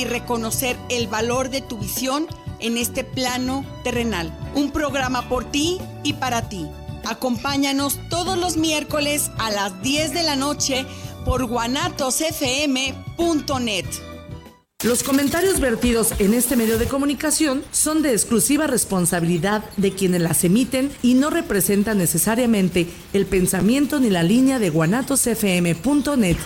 y reconocer el valor de tu visión en este plano terrenal. Un programa por ti y para ti. Acompáñanos todos los miércoles a las 10 de la noche por guanatosfm.net. Los comentarios vertidos en este medio de comunicación son de exclusiva responsabilidad de quienes las emiten y no representan necesariamente el pensamiento ni la línea de guanatosfm.net.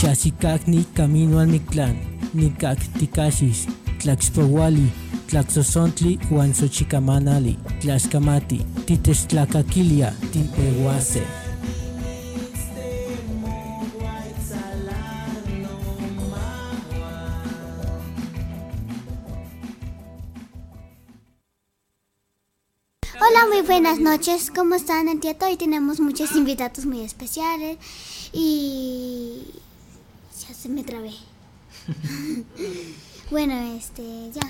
Xaxicacni, Camino al Mictlán, Nicac Ticashis, Tlaxpowali, Tlaxosontli, Huanzochicamanali, Tlaxcamati, Titestlacaquilia, Timpehuase. Hola, muy buenas noches. ¿Cómo están? El día hoy tenemos muchos invitados muy especiales y ya se me trabé. bueno, este, ya,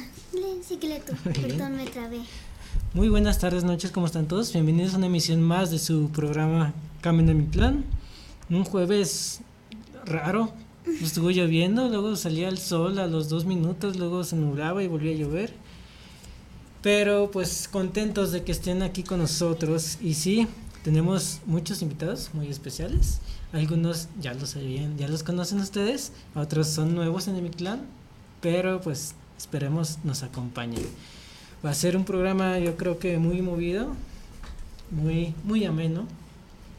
síguele tú, perdón, me trabé. Muy buenas tardes, noches, ¿cómo están todos? Bienvenidos a una emisión más de su programa Camino a mi plan. Un jueves raro, estuvo lloviendo, luego salía el sol a los dos minutos, luego se nublaba y volvía a llover. Pero pues contentos de que estén aquí con nosotros. Y sí, tenemos muchos invitados muy especiales. Algunos ya los sabían, ya los conocen ustedes, otros son nuevos en mi clan, pero pues esperemos nos acompañen. Va a ser un programa yo creo que muy movido, muy, muy ameno,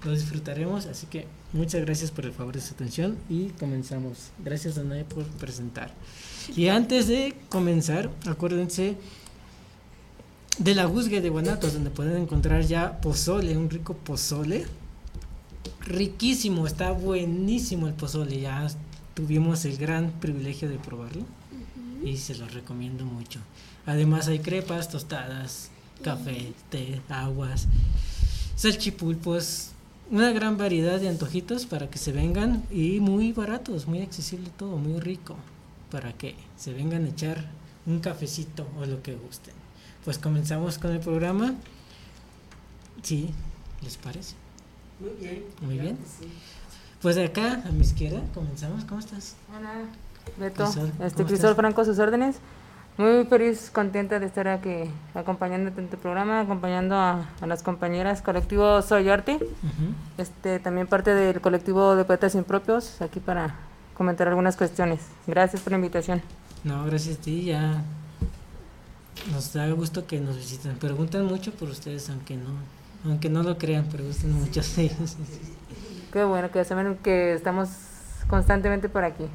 lo disfrutaremos, así que muchas gracias por el favor de su atención y comenzamos. Gracias Danae por presentar. Y antes de comenzar, acuérdense de la Guzgue de Guanatos, donde pueden encontrar ya pozole, un rico pozole. Riquísimo, está buenísimo el pozole, ya tuvimos el gran privilegio de probarlo y se lo recomiendo mucho. Además hay crepas, tostadas, café, té, aguas, salchipulpos, una gran variedad de antojitos para que se vengan y muy baratos, muy accesible todo, muy rico, para que se vengan a echar un cafecito o lo que gusten pues comenzamos con el programa. Sí, ¿les parece? Muy bien. Muy bien. Pues de acá, a mi izquierda, comenzamos. ¿Cómo estás? Hola, Beto. este, Cristóbal Franco, sus órdenes. Muy feliz, contenta de estar aquí acompañándote en tu programa, acompañando a, las compañeras colectivo Soy Arte, este, también parte del colectivo de poetas impropios, aquí para comentar algunas cuestiones. Gracias por la invitación. No, gracias a ti, ya nos da gusto que nos visiten. Preguntan mucho por ustedes, aunque no, aunque no lo crean, preguntan mucho. Sí. Qué bueno que saben que estamos constantemente por aquí.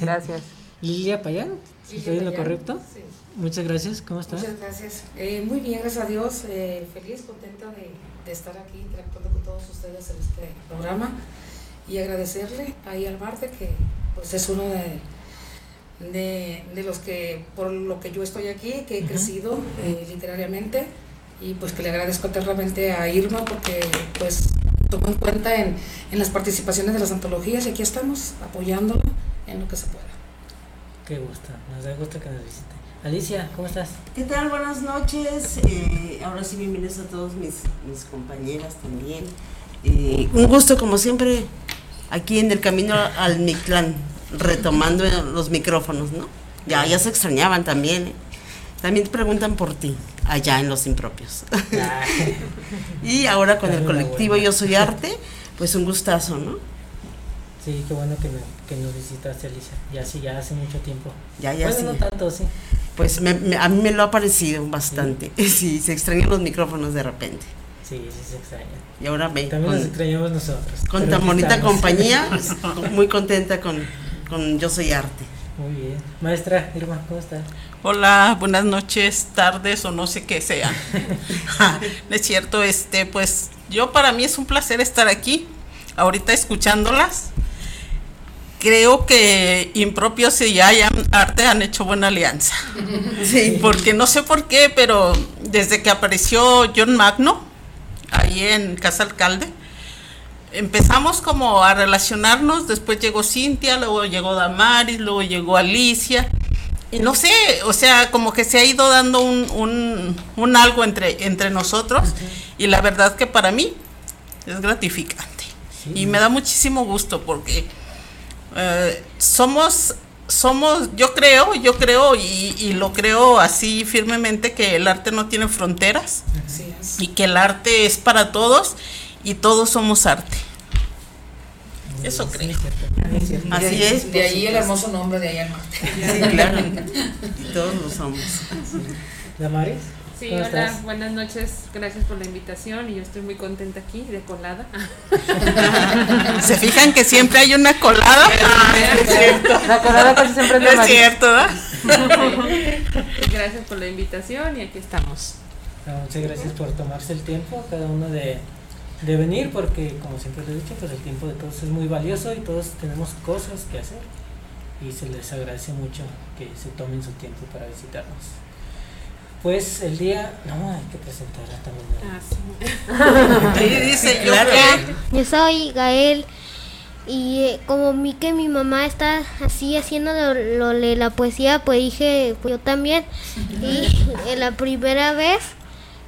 Gracias. Lilia Payán, ¿estoy en lo correcto? Sí. Muchas gracias, ¿cómo estás? Muchas gracias. Eh, muy bien, gracias a Dios. Eh, feliz, contenta de, de, estar aquí interactuando con todos ustedes en este programa y agradecerle ahí al Marte que pues es uno de de, de, los que, por lo que yo estoy aquí, que he crecido eh, literariamente, y pues que le agradezco eternamente a Irma porque pues tomó en cuenta en, en, las participaciones de las antologías y aquí estamos apoyándolo en lo que se pueda. Qué gusto, nos da gusto que nos visite. Alicia, ¿cómo estás? ¿Qué tal? Buenas noches. Eh, ahora sí bienvenidos a todos mis, mis compañeras también. Eh, un gusto como siempre aquí en el camino al Mictlán retomando los micrófonos, ¿no? Ya, ya se extrañaban también. ¿eh? También te preguntan por ti, allá en los impropios. y ahora con el colectivo Yo Soy Arte, pues un gustazo, ¿no? Sí, qué bueno que, me, que nos visitaste, Alicia. Ya sí, ya hace mucho tiempo. Ya, ya bueno, no tanto, sí. Pues me, a mí me lo ha parecido bastante. Sí. sí, se extrañan los micrófonos de repente. Sí, sí se extraña. Y ahora ve. También con, los extrañamos nosotros. Con tan bonita compañía, pues, muy contenta con, con Yo Soy Arte. Muy bien. Maestra Irma, ¿cómo está? Hola, buenas noches, tardes o no sé qué sean. es cierto, este, pues yo para mí es un placer estar aquí, ahorita escuchándolas. Creo que Impropios y Hayan Arte han hecho buena alianza. Sí. Porque no sé por qué, pero desde que apareció John Magno, ahí en Casa Alcalde, empezamos como a relacionarnos, después llegó Cintia, luego llegó Damaris, luego llegó Alicia. Y no sé, o sea, como que se ha ido dando un, un, algo entre, entre nosotros. Y la verdad que para mí es gratificante. Y me da muchísimo gusto porque eh, somos, somos, yo creo, yo creo y, y, lo creo así firmemente que el arte no tiene fronteras y que el arte es para todos y todos somos arte. Eso creo. Así es. De ahí el hermoso nombre de ahí Sí, claro. Y todos lo somos. ¿Damaris? Sí, hola, buenas noches, gracias por la invitación y yo estoy muy contenta aquí, de colada. ¿Se fijan que siempre hay una colada? es cierto. La colada casi siempre es, es cierto, Gracias por la invitación y aquí estamos. Muchas gracias por tomarse el tiempo, cada uno de de venir porque como siempre lo he dicho pues el tiempo de todos es muy valioso y todos tenemos cosas que hacer. Y se les agradece mucho que se tomen su tiempo para visitarnos. Pues el día no hay que presentarla también ah, sí. dice yo yo soy Gael y eh, como vi que mi mamá está así haciendo lo, de la poesía pues dije pues yo también. Y la primera vez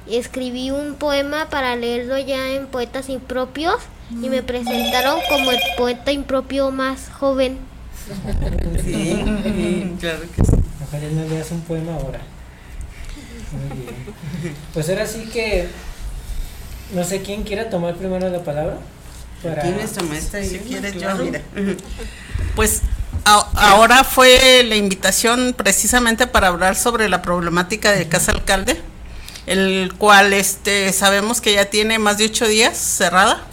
escribí un poema para leerlo ya en Poetas Impropios y me presentaron como el poeta impropio más joven. Sí, claro que sí. Ojalá me leas un poema ahora. Muy bien. Pues ahora sí que no sé quién quiera tomar primero la palabra. Para... ¿Tienes tu maestra? Si quieres, yo, mira. Pues ahora fue la invitación precisamente para hablar sobre la problemática de Casa Alcalde el cual este, sabemos que ya tiene más de ocho días cerrada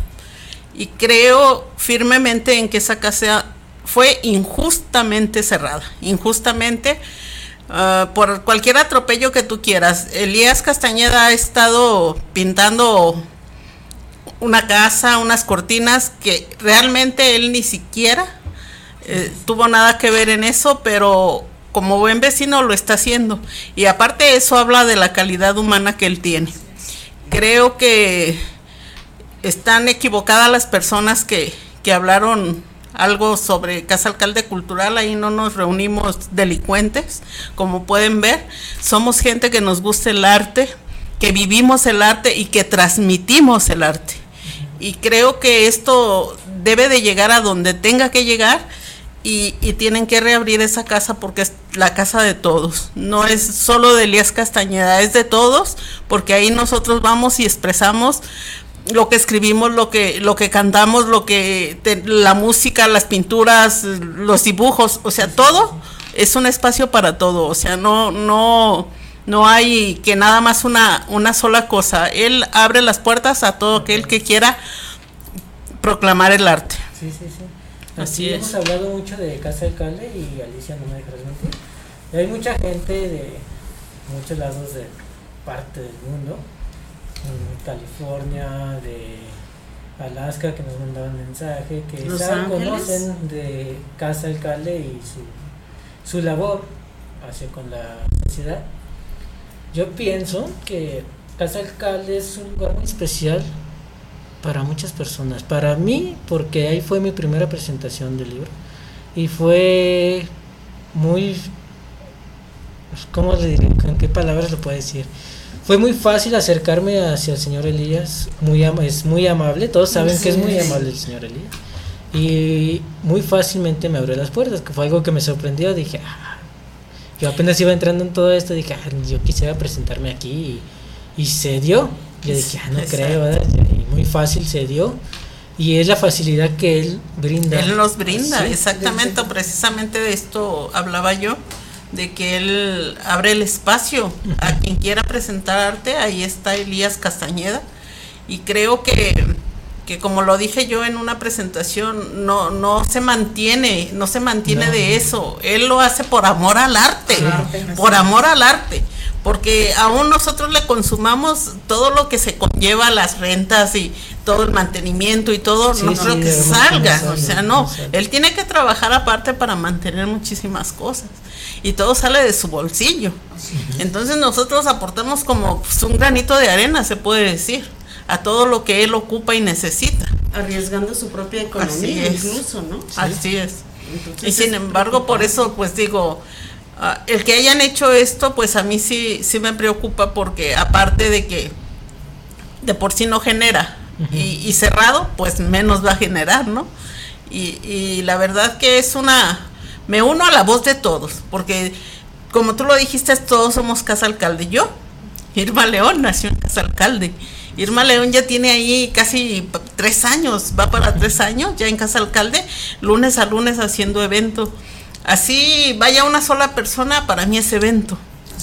y creo firmemente en que esa casa fue injustamente cerrada, injustamente ah, por cualquier atropello que tú quieras. Elías Castañeda ha estado pintando una casa, unas cortinas que realmente él ni siquiera eh, tuvo nada que ver en eso, pero como buen vecino lo está haciendo. Y aparte eso habla de la calidad humana que él tiene. Creo que están equivocadas las personas que, que hablaron algo sobre Casa Alcalde Cultural, ahí no nos reunimos delincuentes, como pueden ver, somos gente que nos gusta el arte, que vivimos el arte y que transmitimos el arte. Y creo que esto debe de llegar a donde tenga que llegar y, tienen que reabrir esa casa porque es la casa de todos. No es solo de Elías Castañeda, es de todos, porque ahí nosotros vamos y expresamos lo que escribimos, lo que, lo que cantamos, lo que la música, las pinturas, los dibujos, o sea, todo es un espacio para todo. O sea, no, no, no hay que nada más una, una sola cosa. Él abre las puertas a todo aquel que quiera proclamar el arte. Sí, sí, sí. Así Hemos hablado mucho de Casa Alcalde y Alicia no me dejarás mentir. hay mucha gente de muchos lados de parte del mundo, en California, de Alaska, que nos mandaban mensaje, que conocen de Casa Alcalde y su, su labor hacia con la sociedad. Yo pienso que Casa Alcalde es un lugar muy especial para muchas personas. Para mí, porque ahí fue mi primera presentación del libro. Y fue muy... ¿Cómo le diré? ¿Con qué palabras lo puedo decir? Fue muy fácil acercarme hacia el señor Elías. Muy es muy amable. Todos saben que es muy amable el señor Elías. Y muy fácilmente me abrió las puertas, que fue algo que me sorprendió. Dije, ah, yo apenas iba entrando en todo esto, dije, ah, yo quisiera presentarme aquí. Y, y se dio. Yo dije, ah, no creo, ¿verdad? Fácil se dio y es la facilidad que él brinda. Él nos brinda, exactamente, precisamente de esto hablaba yo, de que él abre el espacio a quien quiera presentar arte, ahí está Elías Castañeda, y creo que, que como lo dije yo en una presentación, no, no se mantiene, no se mantiene de eso, él lo hace por amor al arte, por amor al arte porque aún nosotros le consumamos todo lo que se conlleva, las rentas y todo el mantenimiento y todo, no creo que salga, o sea, no, él tiene que trabajar aparte para mantener muchísimas cosas y todo sale de su bolsillo. Entonces nosotros aportamos como pues, un granito de arena, se puede decir, a todo lo que él ocupa y necesita. arriesgando su propia economía incluso, ¿no? Así es. y sin embargo, por eso, pues digo, ah, el que hayan hecho esto, pues a mí sí, sí me preocupa porque aparte de que de por sí no genera y, cerrado, pues menos va a generar, ¿no? Y, y la verdad que es una, me uno a la voz de todos, porque como tú lo dijiste, todos somos casa alcalde. Yo, Irma León, nació en casa alcalde. Irma León ya tiene ahí casi tres años, va para tres años ya en Casa Alcalde, lunes a lunes haciendo evento. Así vaya una sola persona, para mí es evento.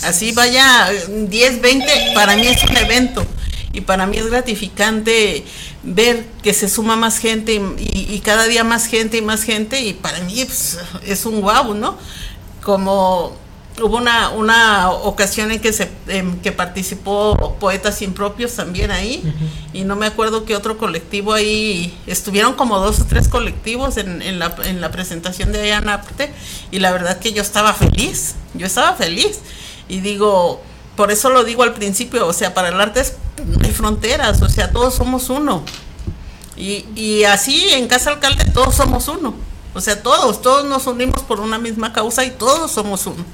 Así vaya 10, 20, para mí es un evento. Y para mí es gratificante ver que se suma más gente y, cada día más gente y más gente. Y para mí pues, es un guau, ¿no? Como hubo una, una ocasión en que se que participó Poetas Impropios también ahí y no me acuerdo qué otro colectivo ahí estuvieron como dos o tres colectivos en, en, la, en la presentación de Ayanapte y la verdad que yo estaba feliz yo estaba feliz. Y digo por eso lo digo al principio o sea para el arte no hay fronteras o sea todos somos uno. Y, y así en Casa Alcalde todos somos uno. O sea todos todos nos unimos por una misma causa y todos somos uno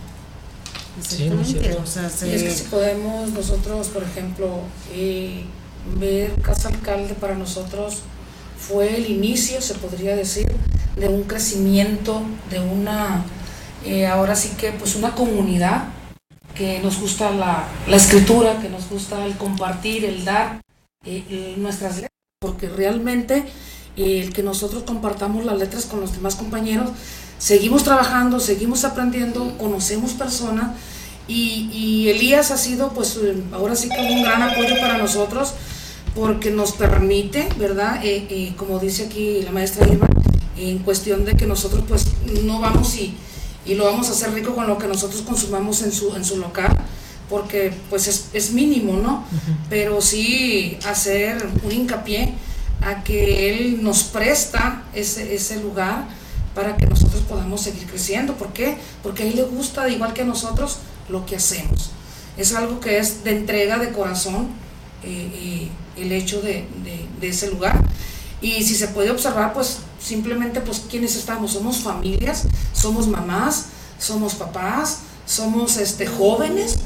o sea, es que si podemos nosotros, por ejemplo, eh, ver Casa Alcalde para nosotros fue el inicio, se podría decir, de un crecimiento, de una, eh, ahora sí que pues una comunidad que nos gusta la, la escritura, que nos gusta el compartir, el dar eh, nuestras letras, porque realmente el que nosotros compartamos las letras con los demás compañeros seguimos trabajando, seguimos aprendiendo, conocemos personas y, Elías ha sido pues ahora sí que un gran apoyo para nosotros porque nos permite, ¿verdad? Eh, eh, como dice aquí la maestra Irma, en cuestión de que nosotros pues no vamos y, y, lo vamos a hacer rico con lo que nosotros consumamos en su, en su local, porque pues es, es mínimo, ¿no? Pero sí hacer un hincapié a que Él nos presta ese, ese lugar para que nosotros podamos seguir creciendo. ¿Por qué? Porque a él le gusta, igual que a nosotros, lo que hacemos. Es algo que es de entrega de corazón eh, el hecho de, ese lugar. Y si se puede observar, pues simplemente, pues, ¿quiénes estamos? Somos familias, somos mamás, somos papás, somos este, jóvenes.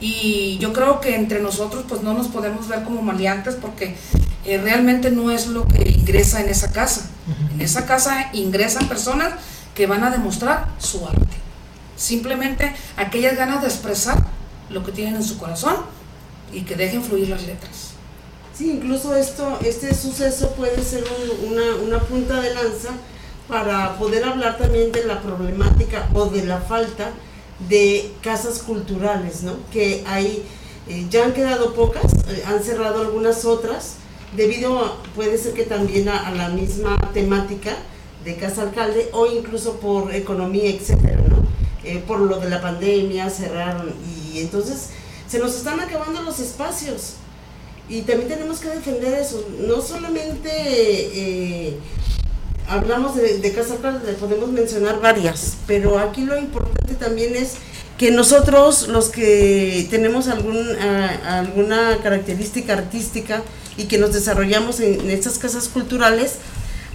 Y yo creo que entre nosotros, pues, no nos podemos ver como maleantes porque eh, realmente no es lo que ingresa en esa casa. En esa casa ingresan personas que van a demostrar su arte. Simplemente aquellas ganas de expresar lo que tienen en su corazón y que dejen fluir las letras. Sí, incluso esto, este suceso puede ser una, una punta de lanza para poder hablar también de la problemática o de la falta de casas culturales, ¿no? Que hay, eh, ya han quedado pocas, eh, han cerrado algunas otras, debido puede ser que también a, la misma temática de casa alcalde o incluso por economía, etcétera. Eh, por lo de la pandemia cerraron y entonces se nos están acabando los espacios y también tenemos que defender eso, no solamente eh, hablamos de, casa alcalde, podemos mencionar varias, pero aquí lo importante también es que nosotros, los que tenemos algún, alguna característica artística y que nos desarrollamos en, estas casas culturales,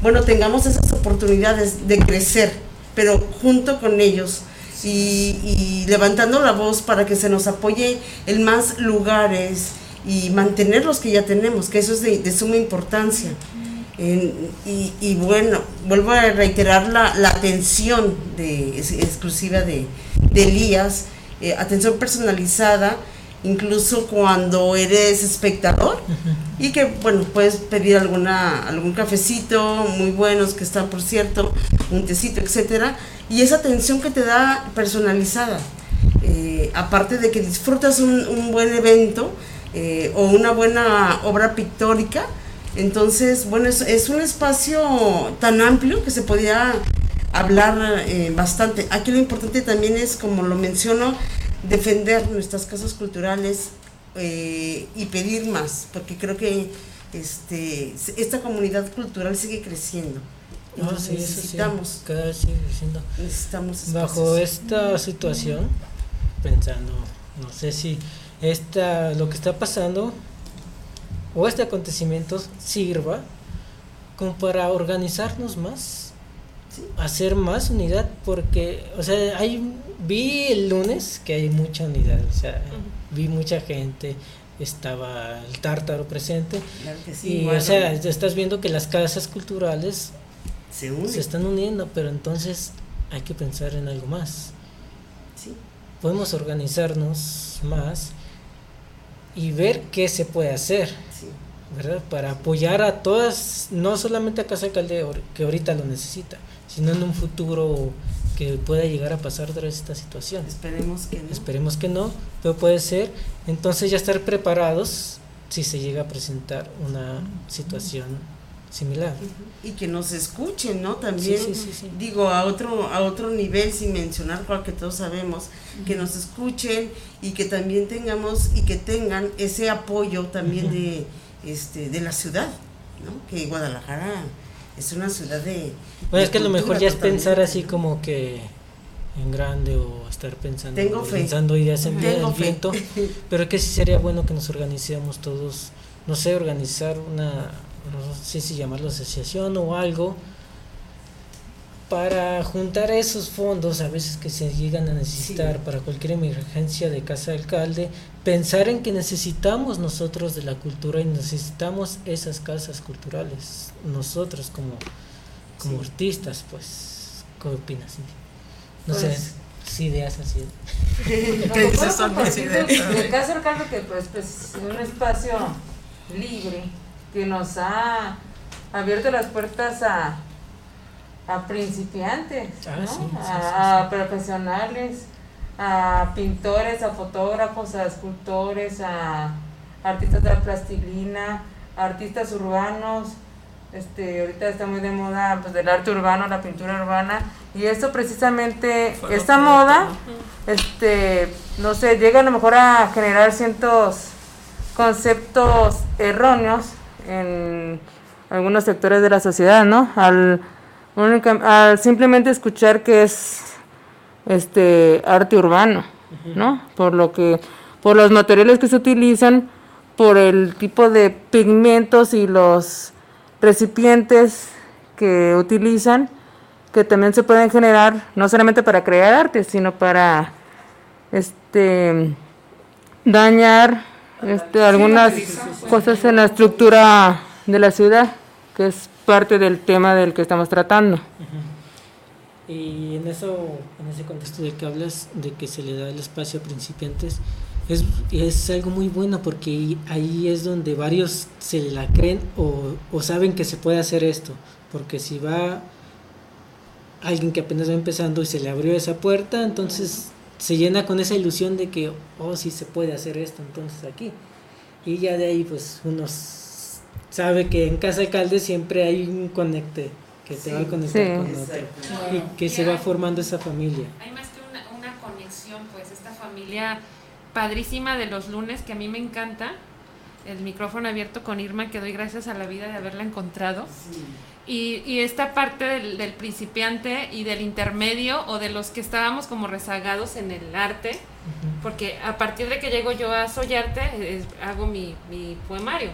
bueno, tengamos esas oportunidades de crecer, pero junto con ellos y, levantando la voz para que se nos apoye en más lugares y mantener los que ya tenemos, que eso es de, suma importancia. y, bueno, vuelvo a reiterar la, atención de, exclusiva de, Elías, eh, atención personalizada, incluso cuando eres espectador y que bueno puedes pedir alguna algún cafecito muy buenos que están por cierto un tecito etcétera y esa atención que te da personalizada eh, aparte de que disfrutas un, buen evento eh, o una buena obra pictórica entonces bueno es, un espacio tan amplio que se podía hablar eh, bastante. Aquí lo importante también es como lo menciono defender nuestras casas culturales eh, y pedir más, porque creo que este, esta comunidad cultural sigue creciendo. necesitamos, cada vez sigue creciendo. Necesitamos Bajo esta situación, pensando, no sé si esta, lo que está pasando o este acontecimiento sirva como para organizarnos más, hacer más unidad, porque, o sea, hay, vi el lunes que hay mucha unidad, o sea, vi mucha gente, estaba el tártaro presente, y o sea, estás viendo que las casas culturales se, se están uniendo, pero entonces hay que pensar en algo más. Podemos organizarnos más y ver qué se puede hacer. ¿verdad? Para apoyar a todas, no solamente a Casa Alcalde que ahorita lo necesita, sino en un futuro que pueda llegar a pasar de esta situación. Esperemos que no. Esperemos que no, pero puede ser. Entonces ya estar preparados si se llega a presentar una situación similar. Y que nos escuchen, ¿no? También, digo, a otro, a otro nivel, sin mencionar cual que todos sabemos, que nos escuchen y que también tengamos y que tengan ese apoyo también de, este, de la ciudad, ¿no? Que Guadalajara es una ciudad de... Bueno, es que lo mejor ya es pensar así como que en grande o estar pensando, pensando ideas en el viento, pero que sí sería bueno que nos organicemos todos, no sé, organizar una no sé si llamarlo asociación o algo, para juntar esos fondos a veces que se llegan a necesitar para cualquier emergencia de casa de alcalde, pensar en que necesitamos nosotros de la cultura y necesitamos esas casas culturales, nosotros como, como artistas, pues, ¿qué opinas? No sé, pues si ideas así. ¿Qué dices El caso alcalde que pues, pues es un espacio libre que nos ha abierto las puertas a, a principiantes, ah, a, profesionales, a pintores, a fotógrafos, a escultores, a artistas de la plastilina, a artistas urbanos. Este, ahorita está muy de moda pues, del arte urbano, la pintura urbana, y esto precisamente, esta moda, este, no sé, llega a lo mejor a generar cientos conceptos erróneos en algunos sectores de la sociedad, ¿no? Al, simplemente escuchar que es este arte urbano, ¿no? Por lo que por los materiales que se utilizan, por el tipo de pigmentos y los recipientes que utilizan, que también se pueden generar no solamente para crear arte, sino para este dañar este, algunas cosas en la estructura de la ciudad, que es parte del tema del que estamos tratando. Y en eso, en ese contexto de que hablas de que se le da el espacio a principiantes, es, es algo muy bueno porque ahí es donde varios se la creen o, o saben que se puede hacer esto. Porque si va alguien que apenas va empezando y se le abrió esa puerta, entonces se llena con esa ilusión de que, oh, sí se puede hacer esto entonces aquí. Y ya de ahí, pues uno sabe que en Casa Alcalde siempre hay un conecte que te va a conectar con otro y que se va formando esa familia. Hay más que una, una, conexión, pues esta familia padrísima de los lunes que a mí me encanta. El micrófono abierto con Irma, que doy gracias a la vida de haberla encontrado. Y, y, esta parte del, del, principiante y del intermedio o de los que estábamos como rezagados en el arte, porque a partir de que llego yo a Soyarte hago mi, mi, poemario.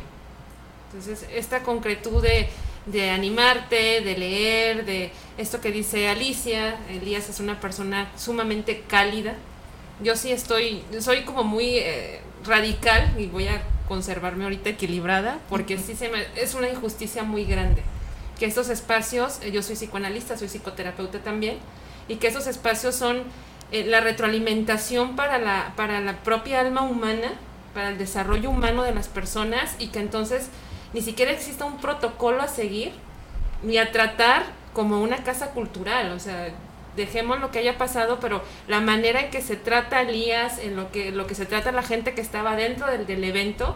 Entonces, esta concretud de, de, animarte, de leer, de esto que dice Alicia, Elías es una persona sumamente cálida. Yo sí estoy, soy como muy eh, radical y voy a conservarme ahorita equilibrada, porque sí se me, es una injusticia muy grande que estos espacios, eh, yo soy psicoanalista, soy psicoterapeuta también, y que esos espacios son eh, la retroalimentación para la, para la propia alma humana, para el desarrollo humano de las personas, y que entonces ni siquiera exista un protocolo a seguir, ni a tratar como una casa cultural, o sea, dejemos lo que haya pasado, pero la manera en que se trata Elías, en lo que, lo que se trata la gente que estaba dentro del, del evento,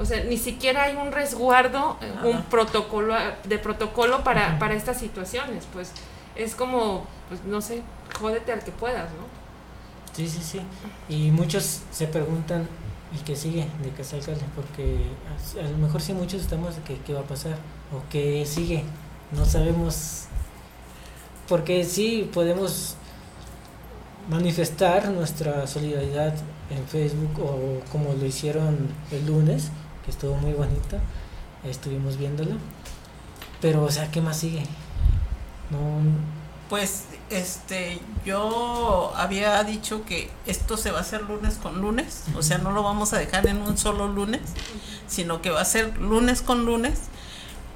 o sea, ni siquiera hay un resguardo, eh, un protocolo de protocolo para, para estas situaciones. Pues es como, pues no sé, jódete al que puedas, ¿no? Sí, sí, sí. Y muchos se preguntan, ¿y qué sigue de casa? Porque a, lo mejor sí muchos estamos de que qué va a pasar o qué sigue. No sabemos. Porque sí podemos manifestar nuestra solidaridad en Facebook o como lo hicieron el lunes estuvo muy bonito, estuvimos viéndolo. Pero, o sea, ¿qué más sigue? No. Pues, este, yo había dicho que esto se va a hacer lunes con lunes, o sea, no lo vamos a dejar en un solo lunes, sino que va a ser lunes con lunes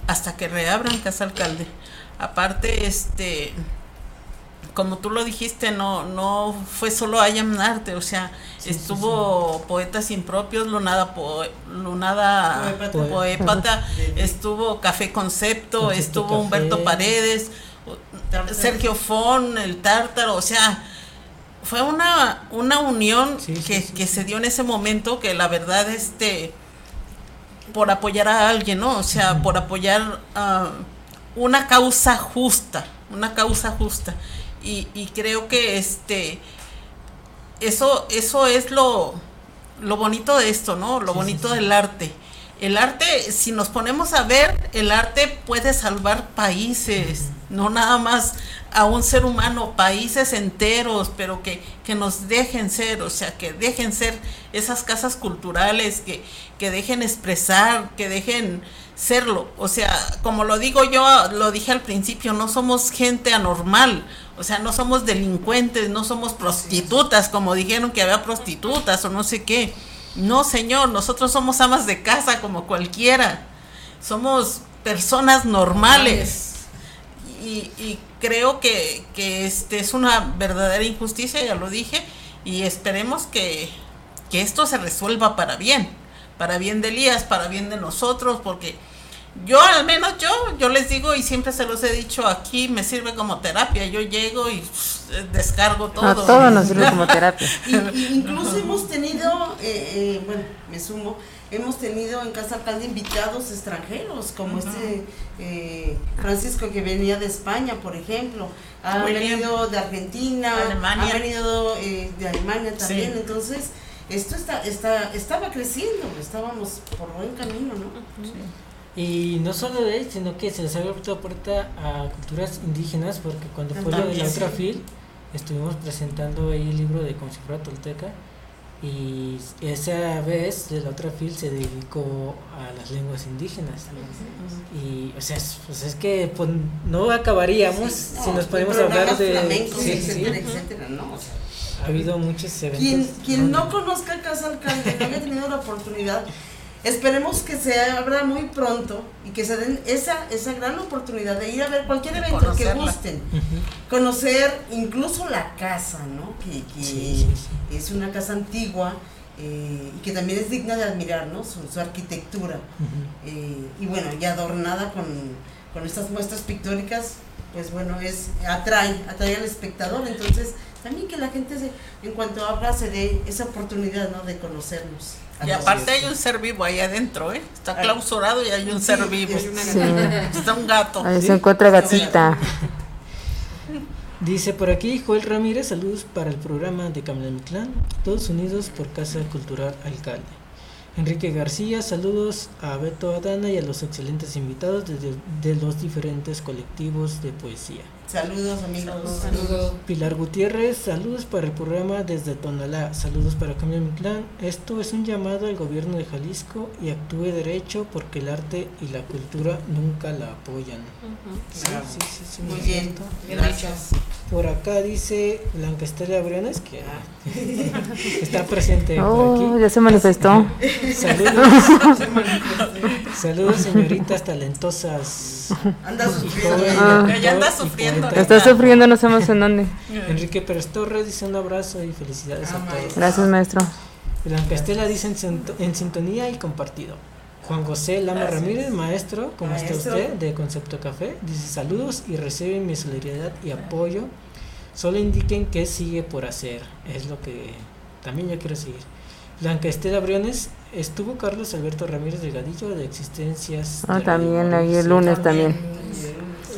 hasta que reabran Casa Alcalde. Aparte, este, como tú lo dijiste, no, no fue solo Ayam Arte, o sea, estuvo Poetas Impropios, Lunada, po, Lunada Poepata, estuvo Café Concepto, estuvo Humberto Paredes, Sergio Fon, el Tártaro, o sea, fue una, una unión que, que, se dio en ese momento que la verdad, este, por apoyar a alguien, ¿no? O sea, por apoyar a una causa justa, una causa justa. Y, creo que este eso eso es lo, lo bonito de esto, ¿no? Lo bonito del arte. El arte, si nos ponemos a ver, el arte puede salvar países, no nada más a un ser humano, países enteros, pero que, que nos dejen ser, o sea, que dejen ser esas casas culturales, que, que dejen expresar, que dejen serlo. O sea, como lo digo yo, lo dije al principio, no somos gente anormal, o sea, no somos delincuentes, no somos prostitutas, como dijeron que había prostitutas o no sé qué. No, señor, nosotros somos amas de casa como cualquiera. Somos personas normales. Y, creo que, que este es una verdadera injusticia, ya lo dije, y esperemos que, que esto se resuelva para bien, para bien de Elías, para bien de nosotros, porque yo al menos yo, yo les digo y siempre se los he dicho aquí, me sirve como terapia. Yo llego y descargo todo. A todo nos sirve como terapia. incluso hemos tenido, eh, eh, bueno, me sumo, hemos tenido en Casa Alcalde invitados extranjeros, como este eh, Francisco que venía de España, por ejemplo. Ha venido de Argentina, ha venido de Alemania también. Entonces, esto está, está, estaba creciendo, estábamos por buen camino, ¿no? Sí. Y no solo de él, sino que se les había abierto puerta a culturas indígenas, porque cuando fue lo de la otra FIL, estuvimos presentando ahí el libro de como si fuera tolteca, y esa vez de la otra FIL se dedicó a las lenguas indígenas. Y, o sea, es, pues es que pues, no acabaríamos si nos podemos hablar de. ha habido muchos eventos. Quien, quien no conozca Casa Alcalde, no haya tenido la oportunidad Esperemos que se abra muy pronto y que se den esa, esa gran oportunidad de ir a ver cualquier evento que gusten. Conocer incluso la casa, ¿no? Que, es una casa antigua eh, y que también es digna de admirar, ¿no? Su, arquitectura. Eh, y bueno, y adornada con, con estas muestras pictóricas, pues bueno, es atrae, atrae al espectador. Entonces, también que la gente, se, en cuanto habla, se dé esa oportunidad, ¿no? De conocernos. Y aparte hay un ser vivo ahí adentro, ¿eh? Está clausurado y hay un ser vivo. Está un gato. Ahí se encuentra gatita. Dice por aquí Joel Ramírez, saludos para el programa de Clan, todos unidos por Casa Cultural Alcalde. Enrique García, saludos a Beto Adana y a los excelentes invitados de los diferentes colectivos de poesía. Saludos amigos. Saludos. Pilar Gutiérrez, saludos para el programa desde Tonalá. Saludos para Cambio Mi Clan. Esto es un llamado al gobierno de Jalisco y actúe derecho porque el arte y la cultura nunca la apoyan. sí, sí, sí, muy bien. Gracias. Por acá dice Blanca Estela Briones que ah, está presente por oh, aquí. Ya se manifestó. Saludos. Saludos señoritas talentosas. Anda sufriendo. ya anda sufriendo. Está sufriendo, no sabemos en dónde. Enrique Pérez Torres dice un abrazo y felicidades a todos. Gracias, maestro. Blanca Estela dice en, sintonía y compartido. Juan José Lama Ramírez, maestro, ¿cómo está usted? De Concepto Café. Dice saludos y reciben mi solidaridad y apoyo. Solo indiquen qué sigue por hacer. Es lo que también yo quiero seguir. Blanca Estela Briones, estuvo Carlos Alberto Ramírez Delgadillo de Existencias. Ah, también, ahí el lunes también.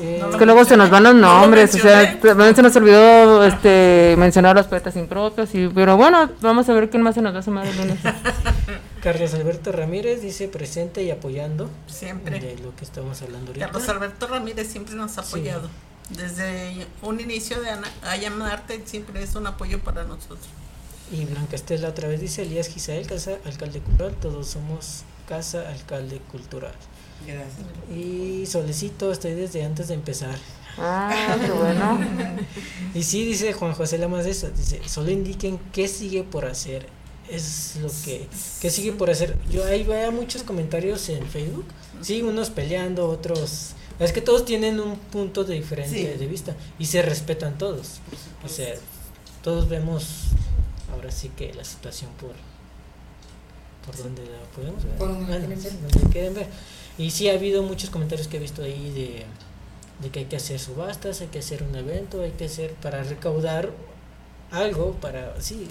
Eh, es que luego se nos van los nombres, o sea, se nos olvidó este, mencionar los poetas impropios, y, pero bueno, vamos a ver quién más se nos va a sumar el lunes. Carlos Alberto Ramírez dice presente y apoyando. Siempre. De lo que estamos hablando ahorita. Carlos Alberto Ramírez siempre nos ha apoyado. Desde un inicio de Ayamarte siempre es un apoyo para nosotros. Y Blanca Estela otra vez dice, Elías Gisael, Casa Alcalde Cultural, todos somos Casa Alcalde Cultural. Gracias. Y Solecito, estoy desde antes de empezar. Ah, qué bueno. y sí, dice Juan José Lamas eso, dice, solo indiquen qué sigue por hacer. Es lo que, qué sigue por hacer. Yo ahí veo muchos comentarios en Facebook, sí, unos peleando, otros... Es que todos tienen un punto de diferente de vista y se respetan todos. O sea, todos vemos ahora sí que la situación por por donde la podemos ver. Por donde Bueno, quieren ver. donde quieren ver. Y sí ha habido muchos comentarios que he visto ahí de, de que hay que hacer subastas, hay que hacer un evento, hay que hacer para recaudar algo para sí,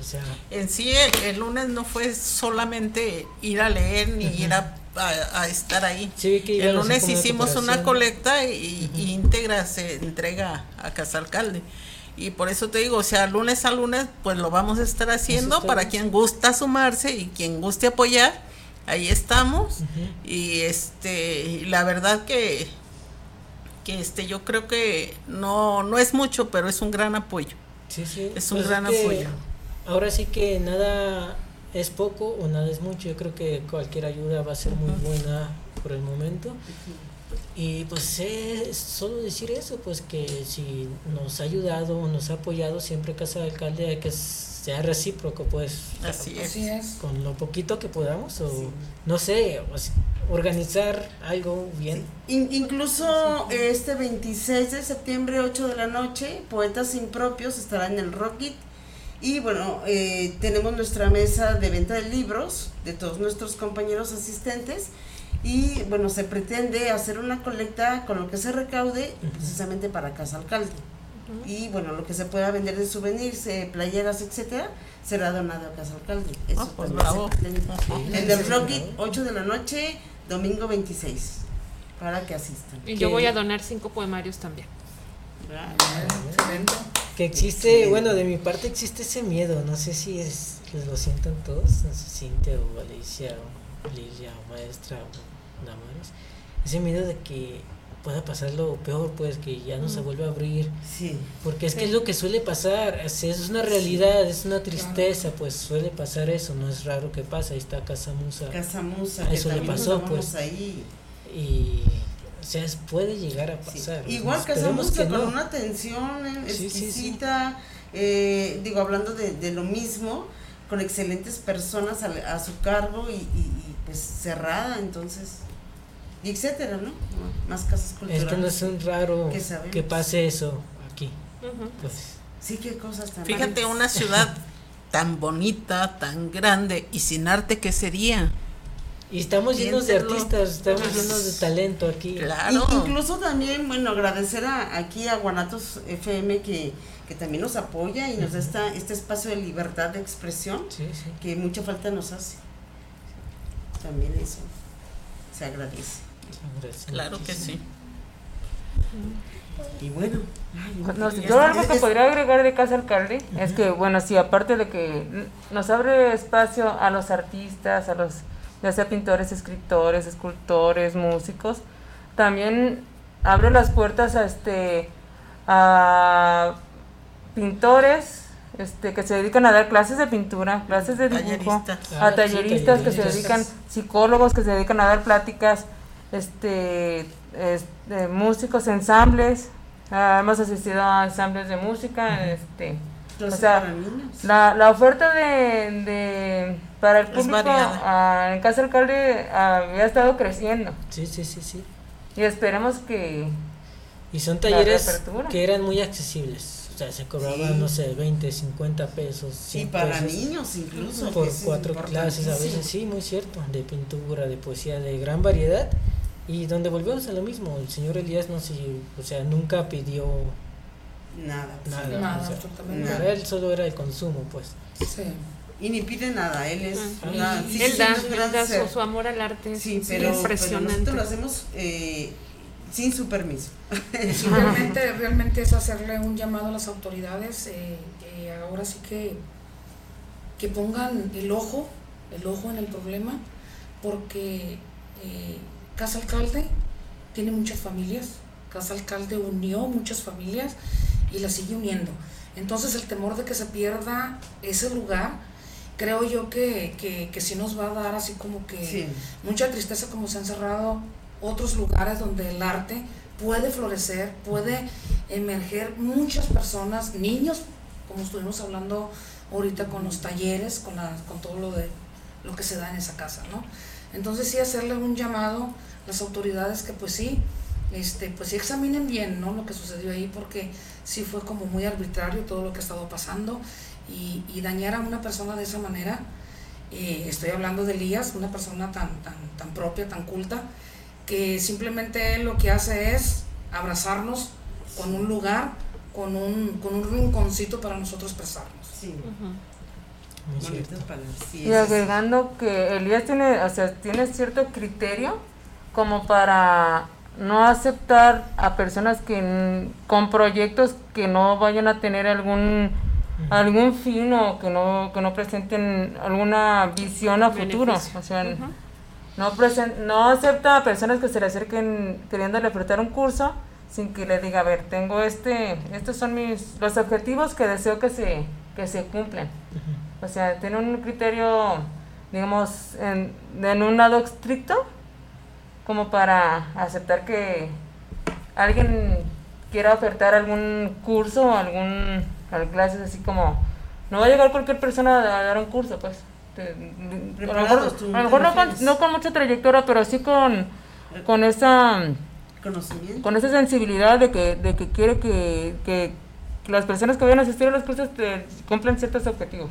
o sea, En sí, el, el lunes no fue solamente ir a leer ni ir a, a- a estar ahí. sí que El lunes hicimos una colecta y, y íntegra se entrega a Casa Alcalde. Y por eso te digo, o sea, lunes a lunes, pues lo vamos a estar haciendo para bien. quien gusta sumarse y quien guste apoyar. Ahí estamos. Y este, la verdad que, que este, yo creo que no, no es mucho, pero es un gran apoyo. Sí, sí. Es un Pues gran que apoyo. Ahora sí que nada es poco o nada es mucho. Yo creo que cualquier ayuda va a ser muy buena por el momento. Y pues es solo decir eso, pues que si nos ha ayudado o nos ha apoyado siempre Casa de Alcalde hay que sea recíproco, pues Así es. Con lo poquito que podamos o no sé, o sea, organizar algo bien. In- incluso este 26 de septiembre, 8 de la noche, Poetas Impropios estará en el Rocket. Y bueno, eh, tenemos nuestra mesa de venta de libros de todos nuestros compañeros asistentes. Y bueno, se pretende hacer una colecta con lo que se recaude precisamente para Casa Alcalde. Y bueno, lo que se pueda vender de souvenirs, eh, playeras, etcétera, será donado a Casa Alcalde. Eso Ah, pues se bravo. En el Rocket, 8 de la noche, domingo 26, para que asistan. Y yo voy a donar cinco poemarios también. Excelente. Que existe, bueno, de mi parte existe ese miedo, no sé si es, pues, lo sientan todos, no sé, Cintia o Alicia o Lilia o Maestra o Damaris, ese miedo de que pueda pasar lo peor, pues que ya no se vuelva a abrir, Sí. porque es que es lo que suele pasar, es, es una realidad, es una tristeza, pues suele pasar eso, no es raro que pasa, ahí está Casa Musa Casa Musa, A que eso le pasó, pues. ahí. y, o sea, es- puede llegar a Sí. pasar. Igual Casa Esperemos Musa, que con no. una atención eh, Sí, sí, sí. exquisita, eh, digo, hablando de, de lo mismo, con excelentes personas al- a, su cargo y, y- y, pues cerrada, entonces, y etcétera, ¿no? Más casas Es culturales. que no es un raro que que pase eso aquí, pues. Sí, qué cosas tan Fíjate, raras. una ciudad tan bonita, tan grande y sin arte, ¿qué sería? Y estamos llenos de artistas, estamos Pues, llenos de talento aquí. Claro. In- incluso también, bueno, agradecer a, aquí a Guanatos FM que, que también nos apoya y nos da esta, este espacio de libertad de expresión Sí, sí. que mucha falta nos hace. También eso se agradece. Claro que sí. Y bueno, yo algo que podría agregar de Casa Alcalde es que, bueno, sí, aparte de que nos abre espacio a los artistas, a los, ya sea pintores, escritores, escultores, músicos, también abre las puertas a este a pintores este que se dedican a dar clases de pintura, clases de dibujo, Talleristas. A sí, talleristas que se dedican, psicólogos que se dedican a dar pláticas, este, este, músicos, ensambles, ah, hemos asistido a ensambles de música, este, O sea, para niños. la, la oferta de, de para el Es público en Casa Alcalde ah, había estado creciendo Sí, sí, sí, sí. y esperemos que Y son talleres que eran muy accesibles. O sea, se cobraban, Sí. no sé, 20, 50 pesos. Y 100 para pesos niños incluso. Por cuatro clases a veces, sí, muy cierto. De pintura, de poesía, de gran variedad. Y donde volvemos a lo mismo. El señor Elías no sé, o sea, nunca pidió Nada. nada. Nada, o sea, absolutamente para él solo era el consumo, pues. Sí. Y ni pide nada, él es Ah. una... Sí, él sí, da, él su, su amor al arte. es- Sí, es pero, pero impresionante. nosotros lo hacemos eh, sin su permiso. Realmente, realmente es hacerle un llamado a las autoridades, eh, que ahora sí que, que pongan el ojo, el ojo en el problema, porque eh, Casa Alcalde tiene muchas familias, Casa Alcalde unió muchas familias y las sigue uniendo. Entonces el temor de que se pierda ese lugar, creo yo que, que, que sí nos va a dar así como que mucha tristeza como se han cerrado otros lugares donde el arte puede florecer, puede emerger muchas personas, niños, como estuvimos hablando ahorita con los talleres, con, la, con todo lo de lo que se da en esa casa, ¿no? Entonces sí hacerle un llamado a las autoridades que pues sí, este, pues sí examinen bien, ¿no? Lo que sucedió ahí porque sí fue como muy arbitrario todo lo que ha estado pasando y, y dañar a una persona de esa manera, eh, estoy hablando de Elías, una persona tan, tan, tan propia, tan culta, que simplemente lo que hace es abrazarnos con un lugar, con un, con un rinconcito para nosotros expresarnos. Sí. Y agregando que Elías tiene, o sea, tiene cierto criterio como para no aceptar a personas que con proyectos que no vayan a tener algún algún fin o que no que no presenten alguna visión a futuro, o sea, no, no acepta a personas que se le acerquen queriéndole ofertar un curso sin que le diga, a ver, tengo este, estos son mis, los objetivos que deseo que se, que se cumplan. O sea, tiene un criterio, digamos, en, en un lado estricto, como para aceptar que alguien quiera ofertar algún curso algún, clases así como, no va a llegar cualquier persona a dar un curso, pues. A lo mejor, no, con, mucha trayectoria, pero sí con, con esa con esa sensibilidad de que, de que quiere que, que las personas que vayan a asistir a los cursos te, cumplan ciertos objetivos.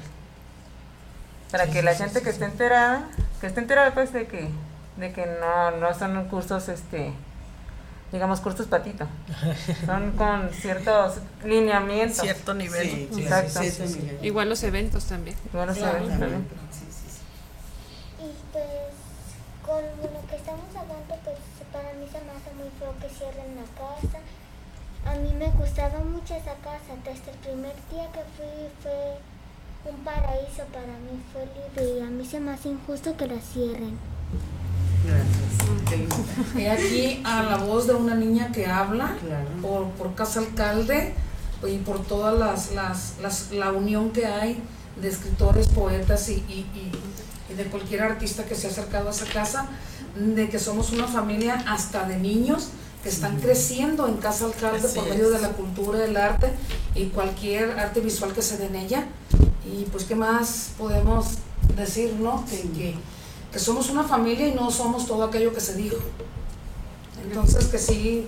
Para que la gente que esté enterada, que esté enterada pues de que, de que no, no son cursos este digamos cursos patito. Son con ciertos lineamientos. Cierto nivel. Exacto. Igual los eventos también. Igual los eventos también pues con lo que estamos hablando, pues para mí se me hace muy feo que cierren la casa. A mí me gustaba mucho esa casa, desde el primer día que fui fue un paraíso para mí, fue libre y a mí se me hace injusto que la cierren. Gracias. He aquí a la voz de una niña que habla por, por casa alcalde y por todas las, las, las, la unión que hay de escritores, poetas y, y y de cualquier artista que se ha acercado a esa casa, de que somos una familia hasta de niños que están creciendo en Casa Alcalde por medio de la cultura, del arte y cualquier arte visual que se dé en ella. Y pues, ¿qué más podemos decir, no? Que, que, somos una familia y no somos todo aquello que se dijo. Entonces, que sí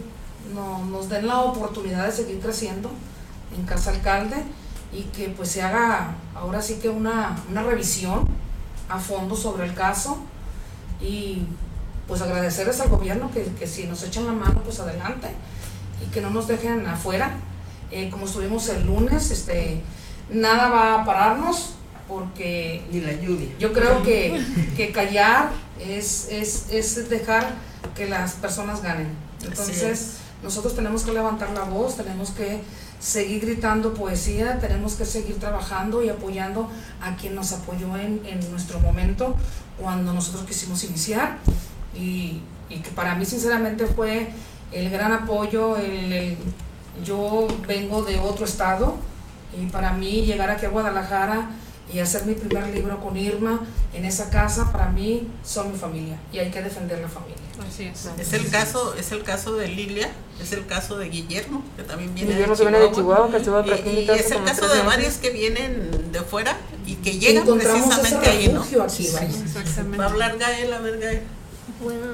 no, nos den la oportunidad de seguir creciendo en Casa Alcalde y que pues se haga ahora sí que una, una revisión a fondo sobre el caso y pues agradecerles al gobierno que, que si nos echan la mano, pues adelante y que no nos dejen afuera. Eh, como estuvimos el lunes, este, nada va a pararnos porque... Ni la lluvia. Yo creo que, que callar es, es, es, dejar que las personas ganen. Entonces, nosotros tenemos que levantar la voz, tenemos que seguir gritando poesía, tenemos que seguir trabajando y apoyando a quien nos apoyó en, en nuestro momento cuando nosotros quisimos iniciar y, y, que para mí sinceramente fue el gran apoyo, el, yo vengo de otro estado y para mí llegar aquí a Guadalajara y hacer mi primer libro con Irma en esa casa, para mí son mi familia y hay que defender la familia. Así es. Es el caso, es el caso de Lilia, es el caso de Guillermo, que también viene, de, Chihuahua, que estuvo y, y es el caso de varios que vienen de fuera y que llegan precisamente ahí, ¿no? Va a hablar Gael, a ver Gael. Bueno,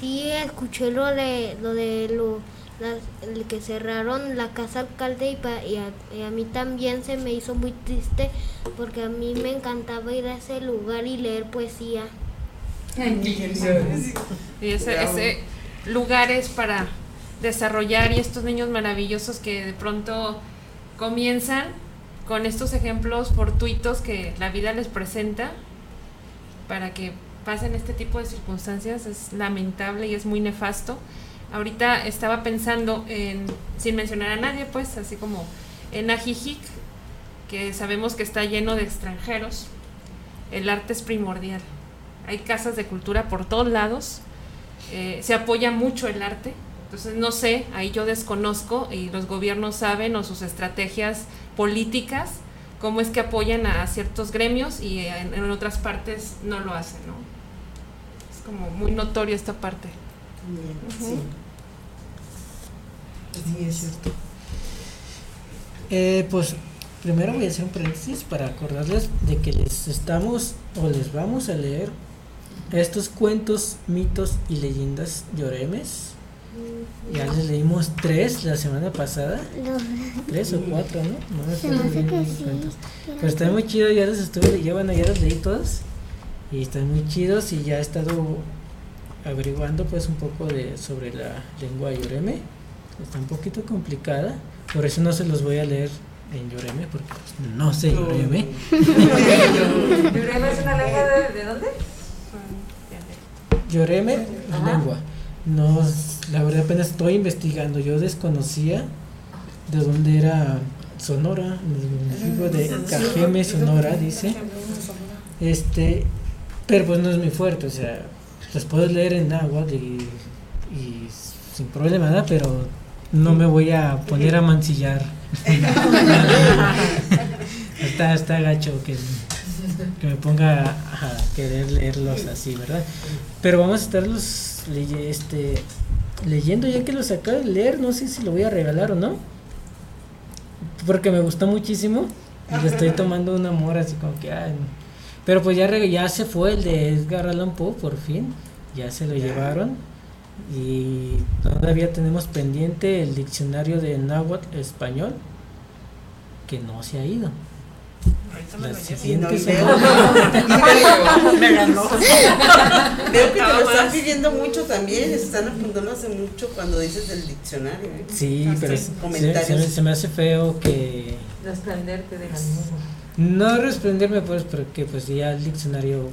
sí escuché lo de lo de lo el que cerraron la casa alcalde y, a, mí también se me hizo muy triste porque a mí me encantaba ir a ese lugar y leer poesía. Y ese, ese lugar es para desarrollar y estos niños maravillosos que de pronto comienzan con estos ejemplos fortuitos que la vida les presenta para que pasen este tipo de circunstancias. Es lamentable y es muy nefasto ahorita estaba pensando en, sin mencionar a nadie, pues, así como en Ajijic, que sabemos que está lleno de extranjeros, el arte es primordial. Hay casas de cultura por todos lados, eh, se apoya mucho el arte, Entonces, no sé, ahí yo desconozco y los gobiernos saben o sus estrategias políticas, cómo es que apoyan a ciertos gremios y en, otras partes no lo hacen, ¿no? Es como muy notorio esta parte. Sí. Sí, es cierto. Eh, pues primero voy a hacer un paréntesis para acordarles de que les estamos o les vamos a leer estos cuentos, mitos y leyendas lloremes. Ya les leímos tres la semana pasada. Tres o cuatro, ¿no? No me acuerdo bien cuentos. Pero están muy chidos, ya los estuve, ya bueno, ya los leí todos. Y están muy chidos y ya he estado averiguando pues un poco de sobre la lengua yoreme. Está un poquito complicada, por eso no se los voy a leer en Yoreme, porque pues, no sé Yoreme. ¿Yoreme es una lengua de, de dónde? Yoreme, lengua. No, la verdad apenas estoy investigando. Yo desconocía de dónde era Sonora, el municipio de Cajeme, Sonora, dice. Este, pero pues no es muy fuerte, o sea, los puedo leer en agua y, y sin problema, ¿verdad? Pero no me voy a poner a mancillar. está, está gacho que, que me ponga a querer leerlos así, ¿verdad? Pero vamos a estarlos leye, este, leyendo ya que los acabo de leer, no sé si lo voy a regalar o no. Porque me gustó muchísimo y le estoy tomando un amor así como que... Ay, pero pues ya, ya se fue el de Edgar Allan Poe, por fin. Ya se lo llevaron y todavía tenemos pendiente el diccionario de náhuatl español que no se ha ido. La siguiente me ganó. Veo que te lo están pidiendo mucho también, están apuntando hace mucho cuando dices del diccionario. ¿eh? Sí, pero se, se, se, me hace feo que... Desprenderte de la No resplenderme pues porque pues ya el diccionario...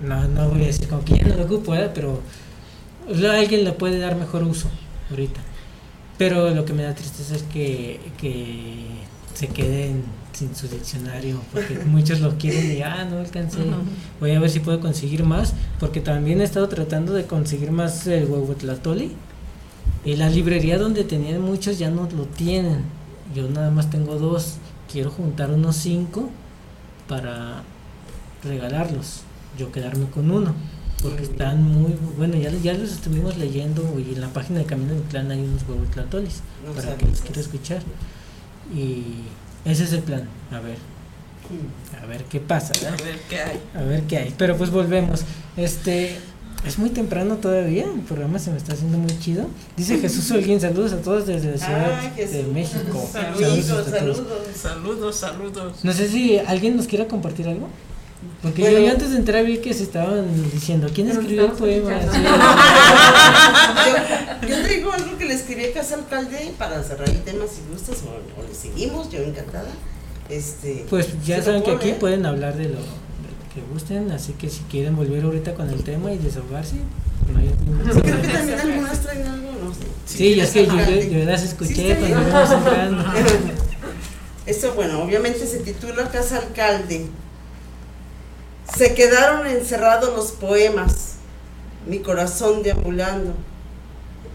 No, no voy a decir como que ya no lo ocupo, ¿eh? pero alguien le puede dar mejor uso ahorita. Pero lo que me da tristeza es que, que se queden sin su diccionario, porque muchos lo quieren y ah, no alcancé. Voy a ver si puedo conseguir más, porque también he estado tratando de conseguir más el huehuetlatoli. Y la librería donde tenían muchos ya no lo tienen. Yo nada más tengo dos. Quiero juntar unos cinco para regalarlos. Yo quedarme con uno porque están muy bueno ya, ya los estuvimos leyendo y en la página de Camino del Clan hay unos huevos tlatolis para que los quiera escuchar. Y ese es el plan a ver. A ver qué pasa a ver qué hay. A ver qué hay. Pero pues volvemos. Este es muy temprano todavía, el programa se me está haciendo muy chido. Dice Jesús Holguín, saludos a todos desde la Ciudad de México. Saludos, saludos, saludos, saludos. No sé si alguien nos quiera compartir algo. Porque yo, antes de entrar vi que se estaban diciendo, ¿quién escribió el poema? yo, yo, digo algo que le escribí a Casa Alcalde para cerrar el tema si gustas o, le seguimos, yo encantada. Este, pues ya saben que aquí pueden hablar de lo, que gusten, así que si quieren volver ahorita con el tema y desahogarse, no hay Creo que también algunas traen algo, no sé. sí, es que yo, yo, las escuché cuando íbamos entrando. Esto, bueno, obviamente se titula Casa Alcalde se quedaron encerrados los poemas, mi corazón deambulando.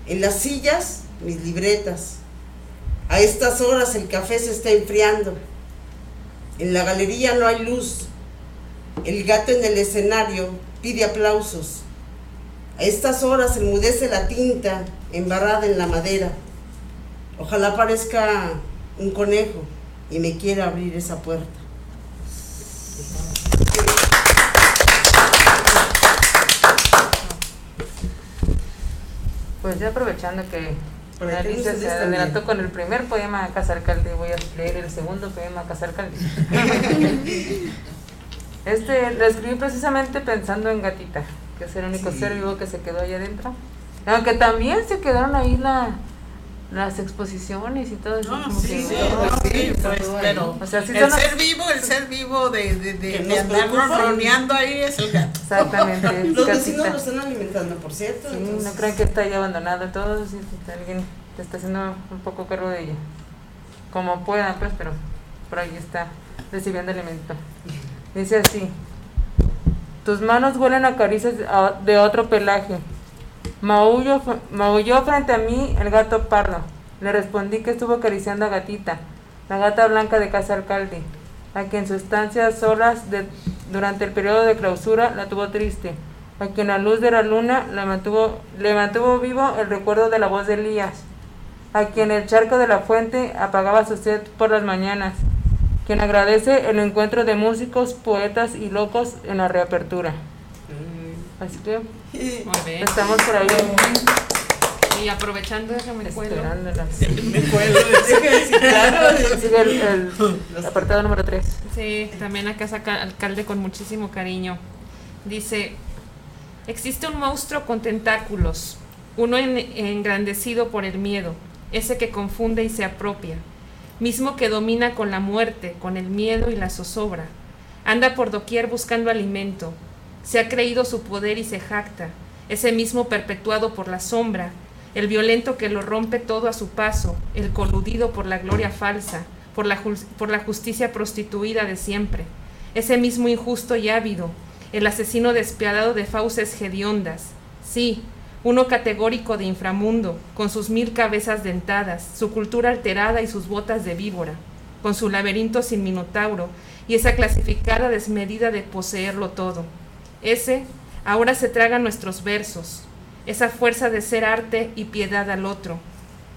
En las sillas, mis libretas. A estas horas el café se está enfriando. En la galería no hay luz. El gato en el escenario pide aplausos. A estas horas enmudece la tinta embarrada en la madera. Ojalá parezca un conejo y me quiera abrir esa puerta. Pues ya aprovechando que Alicia se adelantó con el primer poema Casa Alcalde, voy a leer el segundo poema Casa Alcalde. este lo escribí precisamente pensando en Gatita, que es el único ser vivo que se quedó ahí adentro. Aunque también se quedaron ahí la, las exposiciones y todo eso. No, sí, sí, sí, pues, pero el ser vivo, el ser vivo de, de, de, de andar roneando ahí es el gato. Exactamente. Los vecinos lo están alimentando, por cierto. Sí, no crean que está ahí abandonado todo, si alguien te está haciendo un poco cargo de ella. Como pueda, pues, pero por ahí está recibiendo alimento. Dice así, tus manos huelen a caricias de otro pelaje Maulló, maulló frente a mí el gato pardo. Le respondí que estuvo acariciando a Gatita, la gata blanca de casa alcalde, a quien su estancia solas de, durante el periodo de clausura la tuvo triste, a quien la luz de la luna le mantuvo, le mantuvo vivo el recuerdo de la voz de Elías, a quien el charco de la fuente apagaba su sed por las mañanas, quien agradece el encuentro de músicos, poetas y locos en la reapertura. Mm. Así que estamos por ahí. Y aprovechando eso me cuelo. Me cuelo. Sigue el, el apartado número 3. Sí, también acá saca alcalde con muchísimo cariño. Dice, existe un monstruo con tentáculos, uno engrandecido por el miedo, ese que confunde y se apropia, mismo que domina con la muerte, con el miedo y la zozobra. Anda por doquier buscando alimento, se ha creído su poder y se jacta, ese mismo perpetuado por la sombra, el violento que lo rompe todo a su paso, el coludido por la gloria falsa, por la, por la justicia prostituida de siempre, ese mismo injusto y ávido, el asesino despiadado de fauces hediondas, sí, uno categórico de inframundo, con sus mil cabezas dentadas, su cultura alterada y sus botas de víbora, con su laberinto sin minotauro y esa clasificada desmedida de poseerlo todo. Ese ahora se traga nuestros versos, esa fuerza de ser arte y piedad al otro.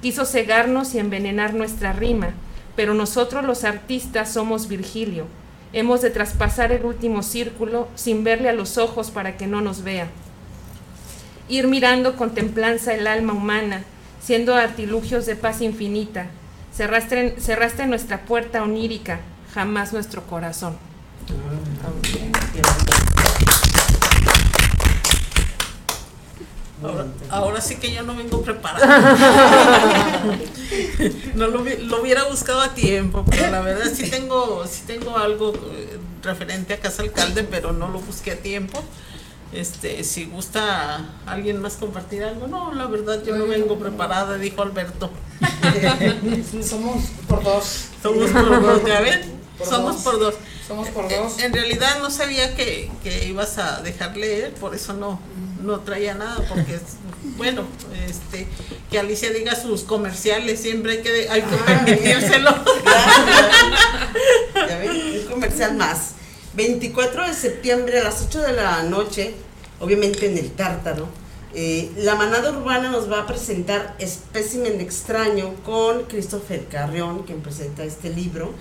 Quiso cegarnos y envenenar nuestra rima, pero nosotros los artistas somos Virgilio. Hemos de traspasar el último círculo sin verle a los ojos para que no nos vea ir mirando con templanza el alma humana, siendo artilugios de paz infinita. Cerraste, cerraste nuestra puerta onírica, jamás nuestro corazón. Ahora, sí que yo no vengo preparada. no lo, hubiera buscado a tiempo, pero la verdad sí tengo, sí tengo algo eh, referente a Casa Alcalde, pero no lo busqué a tiempo. Este, si gusta alguien más compartir algo, no, la verdad yo no vengo preparada, dijo Alberto. Somos por dos. Somos por dos, ya ven, somos por dos. Somos por dos. En realidad no sabía que, que ibas a dejar leer, por eso no, no traía nada, porque bueno, este, que Alicia diga sus comerciales, siempre hay que, hay que ah, permitírselo. ya ven, un comercial más. 24 de septiembre a las 8 de la noche, obviamente en el Tártaro, eh, la manada urbana nos va a presentar Espécimen Extraño con Christopher Carrión, quien presenta este libro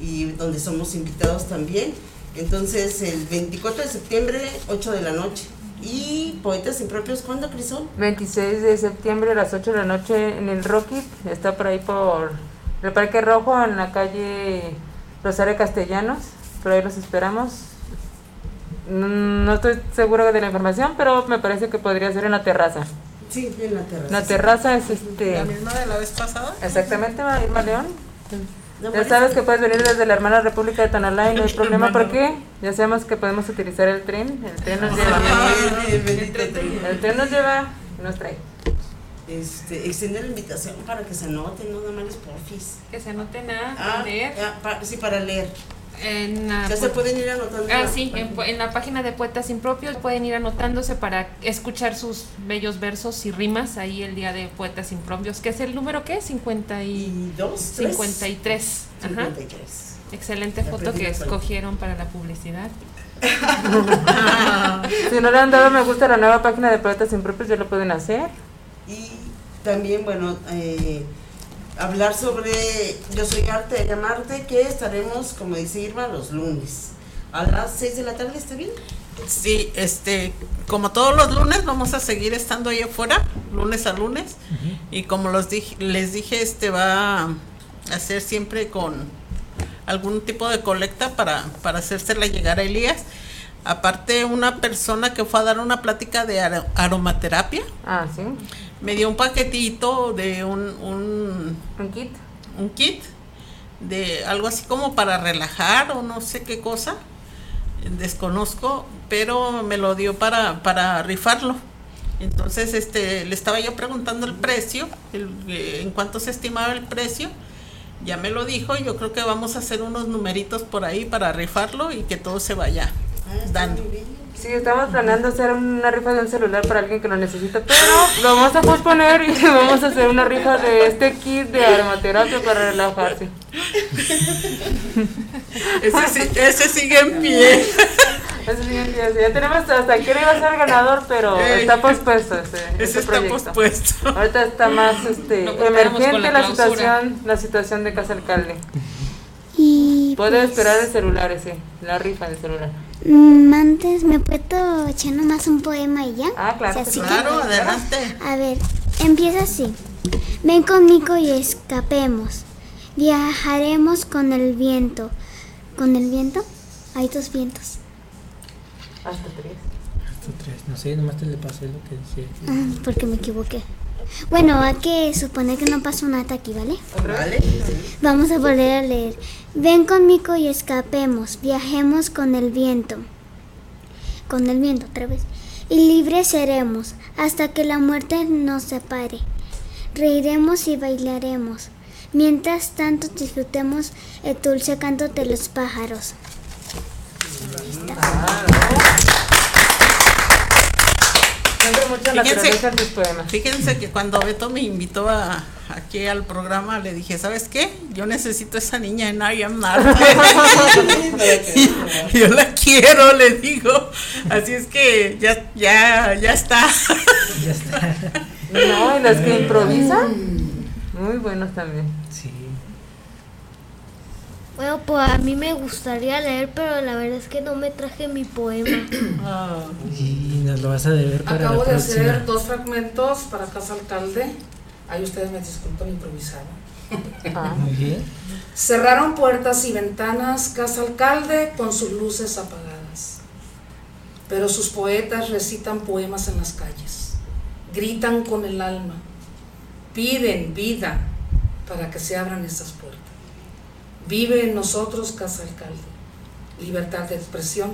y donde somos invitados también. Entonces, el 24 de septiembre, 8 de la noche. ¿Y Poetas Impropios cuándo, Crisol? 26 de septiembre a las 8 de la noche en el Rocky. Está por ahí por el Parque Rojo, en la calle Rosario Castellanos pero ahí los esperamos. No estoy segura de la información, pero me parece que podría ser en la terraza. Sí, en la terraza. La terraza es este. ¿La misma de la vez pasada? Exactamente, Irma León. Ya sabes que puedes venir desde la hermana República de Tonalá y no hay problema porque ya sabemos que podemos utilizar el tren. El tren nos lleva. el tren nos lleva y nos trae. Este, extender la invitación para que se anoten, no nada más porfis. Que se anoten a ah, leer. sí, para leer. En ya se pueden ir anotando. Ah, sí, en, la página de Poetas Impropios pueden ir anotándose para escuchar sus bellos versos y rimas ahí el día de Poetas Impropios, que es el número ¿qué? 52. 53. Ajá. Excelente foto que escogieron para la publicidad. si no le han dado me gusta a la nueva página de Poetas Impropios, ya lo pueden hacer. Y también, bueno, eh, hablar sobre Yo Soy Arte de Llamarte, que estaremos, como dice Irma, los lunes. A las 6 de la tarde, ¿está bien? Sí, este, como todos los lunes vamos a seguir estando ahí afuera, lunes a lunes, y como los dije, les dije, este va a hacer siempre con algún tipo de colecta para, para hacérsela llegar a Elías. Aparte, una persona que fue a dar una plática de aromaterapia. Ah, sí me dio un paquetito de un, un, kit. Un kit de algo así como para relajar o no sé qué cosa. Desconozco, pero me lo dio para, para rifarlo. Entonces, este, le estaba yo preguntando el precio, eh, en cuánto se estimaba el precio. Ya me lo dijo, yo creo que vamos a hacer unos numeritos por ahí para rifarlo y que todo se vaya dando. Sí, estamos planeando hacer una rifa de un celular para alguien que lo necesita, pero lo vamos a posponer y vamos a hacer una rifa de este kit de aromaterapia para relajarse. ese, sí, ese sigue en pie. ese sigue en pie. Ya tenemos hasta quién iba a ser ganador, pero está pospuesto ese, está pospuesto. Ahorita está más este, emergente la, la situación, la situación de Casa Alcalde. Y Puede pues, esperar el celular ese, la rifa del celular. Mm, antes me puedo echar nomás un poema y ya. Ah, claro. O sea, claro, que, adelante. A ver, empieza así. Ven conmigo y escapemos. Viajaremos con el viento. ¿Con el viento? Hay dos vientos. Hasta tres. Hasta tres. No sé, nomás te le pasé lo que decía. Ah, porque me equivoqué. Bueno, hay que suponer que no pasó nada aquí, ¿vale? Vale. Vamos a volver a leer. Ven conmigo y escapemos, viajemos con el viento. Con el viento otra vez. Y libres seremos hasta que la muerte nos separe. Reiremos y bailaremos. Mientras tanto disfrutemos el dulce canto de los pájaros. Fíjense, fíjense que cuando Beto me invitó a, aquí al programa, le dije, ¿sabes qué? Yo necesito esa niña en I Am Yo la quiero, le digo. Así es que ya, ya, ya está. Ya está. No, y las que improvisan, muy buenos también. Bueno, pues a mí me gustaría leer, pero la verdad es que no me traje mi poema. Ah. Y nos lo vas a deber para Acabo la de próxima. hacer dos fragmentos para Casa Alcalde. Ahí ustedes me disculpan improvisado. Ah. Muy bien. Cerraron puertas y ventanas Casa Alcalde con sus luces apagadas. Pero sus poetas recitan poemas en las calles. Gritan con el alma. Piden vida para que se abran esas puertas. Vive en nosotros Casa Alcalde. Libertad de expresión.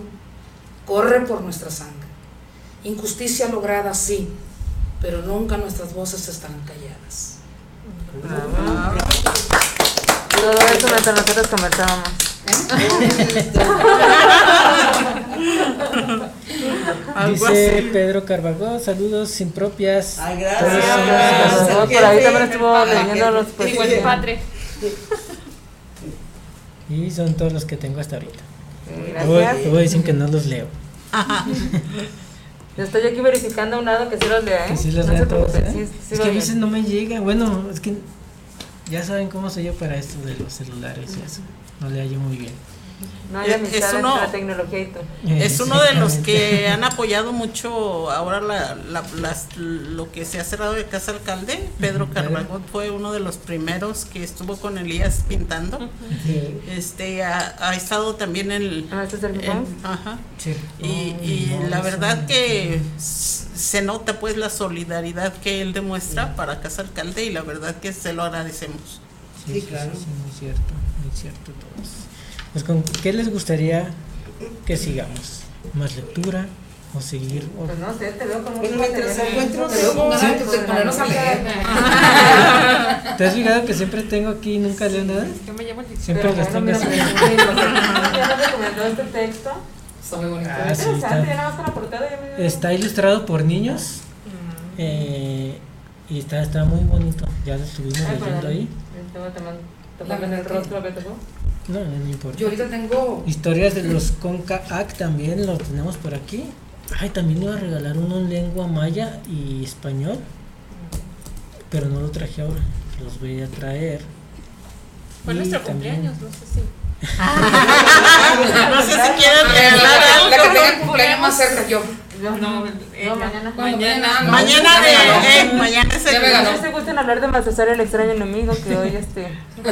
Corre por nuestra sangre. Injusticia lograda, sí, pero nunca nuestras voces estarán calladas. Todo eso mientras nosotros conversábamos. Dice. Pedro Carvajal, saludos impropias. Ay, Todos gracias. somos los- por ahí también estuvo leyendo los Igual de padre. Y son todos los que tengo hasta ahorita. Gracias. Luego, dicen que no los leo. Yo estoy aquí verificando a un lado que sí los lea, ¿eh? Que sí los No se todos. ¿eh? sí- sí es que a bien. veces no me llega. Bueno, es que ya saben cómo soy yo para esto de los celulares y eso. No le hallo muy bien. No hay Es- amistad es uno- entre la tecnología y tú. Es uno de los que han apoyado mucho ahora la, la- las- lo que se ha cerrado de Casa Alcalde. Pedro. Carvalho fue uno de los primeros que estuvo con Elías pintando. Sí. Este ha, ha estado también en el, Ah, ¿este es el en- ajá. Sí. Y, y No, la verdad que se nota pues la solidaridad que él demuestra para Casa Alcalde y la verdad que se lo agradecemos. Sí, Sí, sí, claro. sí, muy cierto, muy cierto todos. Pues con qué les gustaría que sigamos? ¿Más lectura o seguir? o- Pues no sé, te veo como Bueno, mientras encuentro Te veo con ganas Sí. de ponernos a leer. ¿Te has fijado que siempre tengo aquí y nunca leo nada? Yo me llamo el Siempre las tengo así. Ya nos recomendó este texto. Está muy bonito. Ah, sí, está. ilustrado por niños eh, y está, está muy bonito. Ya lo estuvimos Ay, leyendo ahí. En el rostro. No, no, no importa. Yo ahorita tengo Historias de los Conca-Ac también lo tenemos por aquí. Ay, también iba a regalar uno en lengua maya y español. Pero no lo traje ahora. Los voy a traer. Fue Y nuestro también- cumpleaños, no sé si. No sé si quieren la, regalar algo. la que tenga el cumpleaños más cerca yo. No, No, no, mañana. Mañana. no, Mañana de, eh, mañana ganó. No se gusten hablar de Baltasar el extraño enemigo que hoy este.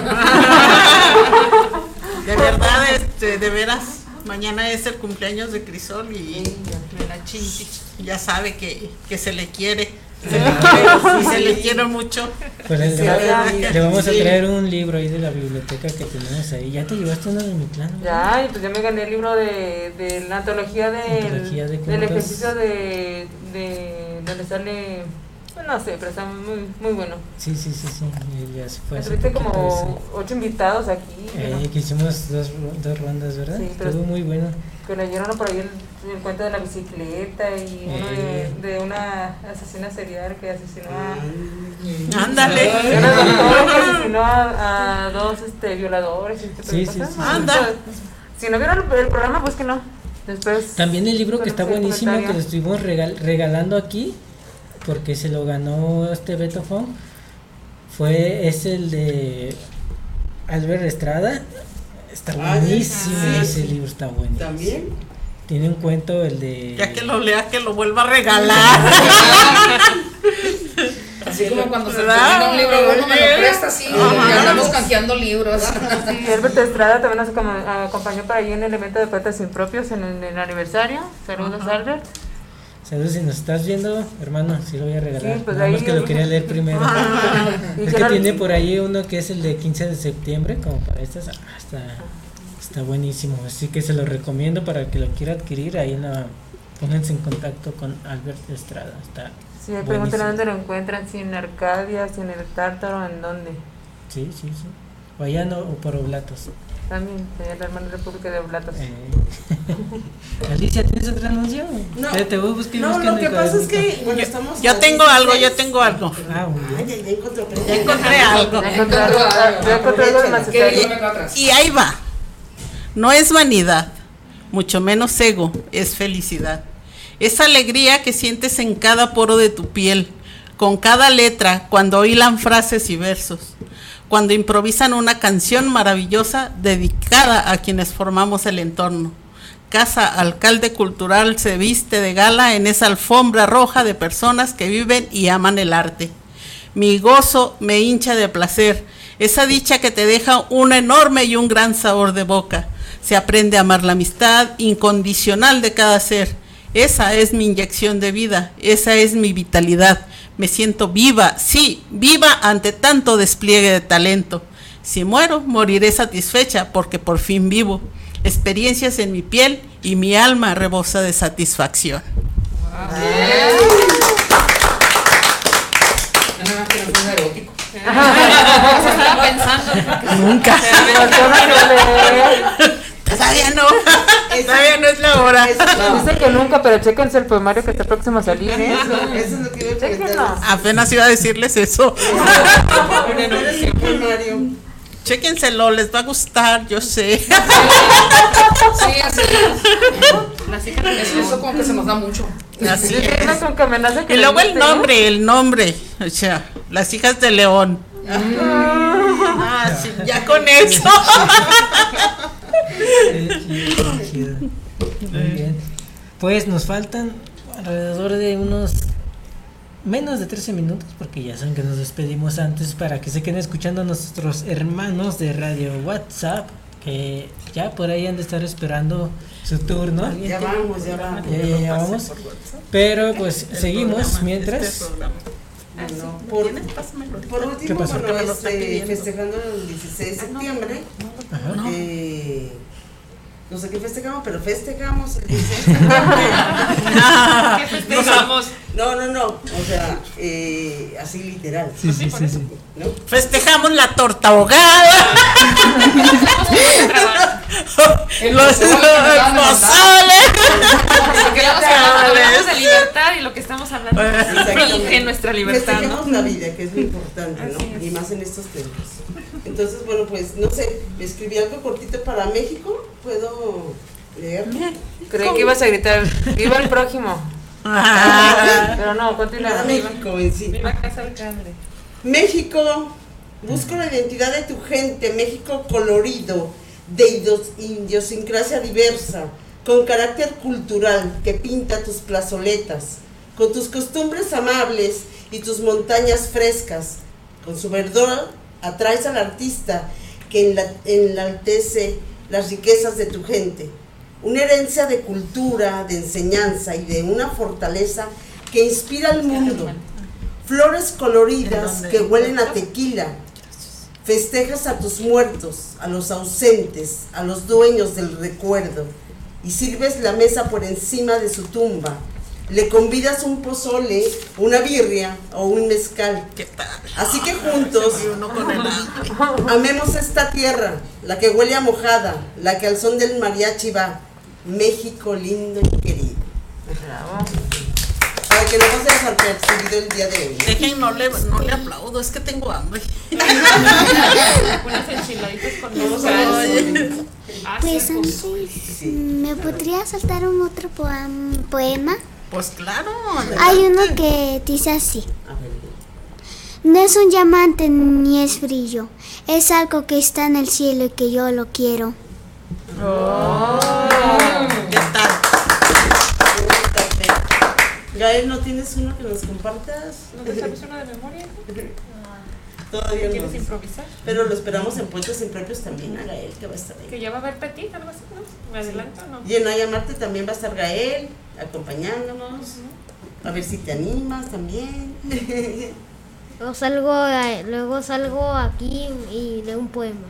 De verdad, este, de veras, mañana es el cumpleaños de Crisol y De la chinchi. ya sabe que, que se le quiere. Se le quiere, y se le quiere mucho. Pues le, Sí, vamos a Sí. traer un libro ahí de la biblioteca que tenemos ahí. ¿Ya te llevaste uno de mi plan? Ya, y pues ya me gané el libro de, de la antología, del- Antología de del ejercicio de, de donde sale no sé, pero está muy, muy bueno. Sí, sí, sí, sí. Ya se fue. Tuviste como ocho invitados aquí. Eh, que hicimos dos, dos rondas, ¿verdad? Sí, pero Estuvo muy bueno. Que leyeron por ahí el, el, cuento de la bicicleta y uno de, eh. de, una asesina serial que asesinó a. Ándale. que asesinó a, a, dos este, violadores y este sí, sí, sí, Anda. Si no vieron el programa, pues que no. Después. También el libro que está buenísimo que lo estuvimos regal, regalando aquí porque se lo ganó este Beto Fong, fue, es el de Albert Estrada. Está ah, buenísimo ese libro, está buenísimo. ¿También? Tiene un cuento, el de... Ya que lo lea, que lo vuelva a regalar. Así como cuando se termina un libro, uno me lo presta así, ya andamos canjeando libros. Sí, Albert Estrada también nos acompañó para allí en el evento de Poetas Impropios en el, aniversario. Saludos, Albert. Saludos, si nos estás viendo, hermano, sí lo voy a regalar. Sí, pues Nada que lo quería leer primero. Ah. es que tiene por ahí uno que es el de 15 de septiembre, como para estas. Ah, está, está buenísimo. Así que se lo recomiendo para que lo quiera adquirir. Ahí la, pónganse en contacto con Albert Estrada. Está sí, me preguntan dónde lo encuentran, si en Arcadia, si en el Tártaro, en dónde. Sí, sí, sí. O allá no, o por Oblatos. También, en la hermana República de Oblatos. Eh. Alicia, ¿tienes otro anuncio? No, te voy a buscar, no lo que pasa es que bueno, estamos... Yo tengo algo, yo tengo algo. Ah, Ay, ya, ya, encontré, ya encontré algo. Ya encontré algo. Ya encontré algo Y ahí va. No es vanidad, mucho menos ego, es felicidad. Es alegría que sientes en cada poro de tu piel, con cada letra, cuando hilan frases y versos cuando improvisan una canción maravillosa dedicada a quienes formamos el entorno. Casa Alcalde Cultural se viste de gala en esa alfombra roja de personas que viven y aman el arte. Mi gozo me hincha de placer, esa dicha que te deja un enorme y un gran sabor de boca. Se aprende a amar la amistad incondicional de cada ser. Esa es mi inyección de vida, esa es mi vitalidad, me siento viva, sí, viva ante tanto despliegue de talento. Si muero, moriré satisfecha porque por fin vivo. Experiencias en mi piel y mi alma rebosa de satisfacción. Nunca. Todavía no. Todavía no es la hora. Dice que nunca, pero chéquense el poemario que está próximo a salir. Eso, eso es lo que iba a Apenas iba a decirles eso. Chéquenselo, les va a gustar, yo sé. Sí, así es. Eso como que se nos da mucho. Así es. Y luego el nombre, el nombre. O sea, las hijas de León. Ah, sí, ya con eso. Muy bien. Pues nos faltan alrededor de unos menos de 13 minutos porque ya saben que nos despedimos antes para que se queden escuchando a nuestros hermanos de radio WhatsApp que ya por ahí han de estar esperando su turno. Ya vamos, ya vamos. Ya, ya, vamos. Pero pues seguimos mientras. Por, por, último, bueno, este, festejando el 16 de septiembre, eh, no sé qué festejamos, pero festejamos el 16 de ¿Qué festejamos? No, no, no, o sea, eh, así literal. Sí, sí, sí, sí. ¿No? Festejamos la torta ahogada. los hablamos de libertad y lo que estamos hablando es nuestra libertad. Festejamos la vida, que es muy importante, ¿no? Y más en estos tiempos. Entonces, bueno, pues no sé, escribí algo cortito para México, puedo leer. Creí que ibas a gritar, viva el prójimo. Ah. Pero no, continúa. México en sí. Viva Casa México, busco la identidad de tu gente, México colorido, de idiosincrasia diversa, con carácter cultural que pinta tus plazoletas, con tus costumbres amables y tus montañas frescas, con su verdor atraes al artista que enaltece las riquezas de tu gente. Una herencia de cultura, de enseñanza y de una fortaleza que inspira al mundo. Flores coloridas que huelen a tequila. Festejas a tus muertos, a los ausentes, a los dueños del recuerdo. Y sirves la mesa por encima de su tumba. le convidas un pozole, una birria o un mezcal. ¿Qué tal? Así que juntos amemos esta tierra, la que huele a mojada, la que al son del mariachi va. México lindo y querido. Bravo. Que no el día de hoy. Dejen, no le, no le aplaudo, es que tengo hambre. Unas enchiladitas con Pues ¿me podría saltar un otro poem- poema? Pues claro. Hay uno que dice así. No es un diamante ni es brillo, es algo que está en el cielo y que yo lo quiero. ¿Qué tal? Gael, ¿no tienes uno que nos compartas? ¿No te sabes uno de memoria? Todavía no. ¿Quieres improvisar? Pero lo esperamos en Puentes Impropios también a Gael, que va a estar ahí. Que ya va a haber petit, algo así, ¿no? ¿Me adelanto no? Y en Aya Marte también va a estar Gael, acompañándonos. A ver si te animas también. Luego salgo, a- luego salgo aquí y leo un poema.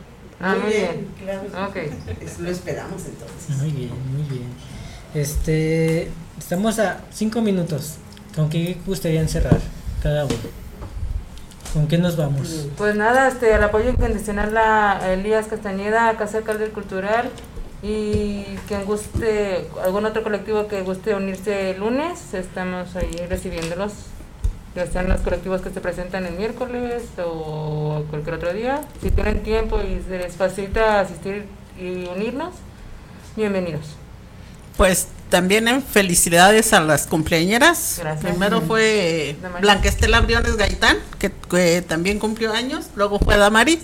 Ah, muy bien. Claro. Ok. Es- Lo esperamos entonces. Muy bien, muy bien. Este, estamos a cinco minutos. ¿Con qué gustaría cerrar cada uno? ¿Con qué nos vamos? Pues nada, este, el apoyo incondicional a Elías Castañeda, a Casa Alcalde Cultural y quien guste, algún otro colectivo que guste unirse el lunes, estamos ahí recibiéndolos, ya sean los colectivos que se presentan el miércoles o cualquier otro día. Si tienen tiempo y se les facilita asistir y unirnos, bienvenidos. Pues también en felicidades a las cumpleañeras. Gracias. Primero fue. Blanca Estela Briones Gaitán, que, que también cumplió años. Luego fue Damaris.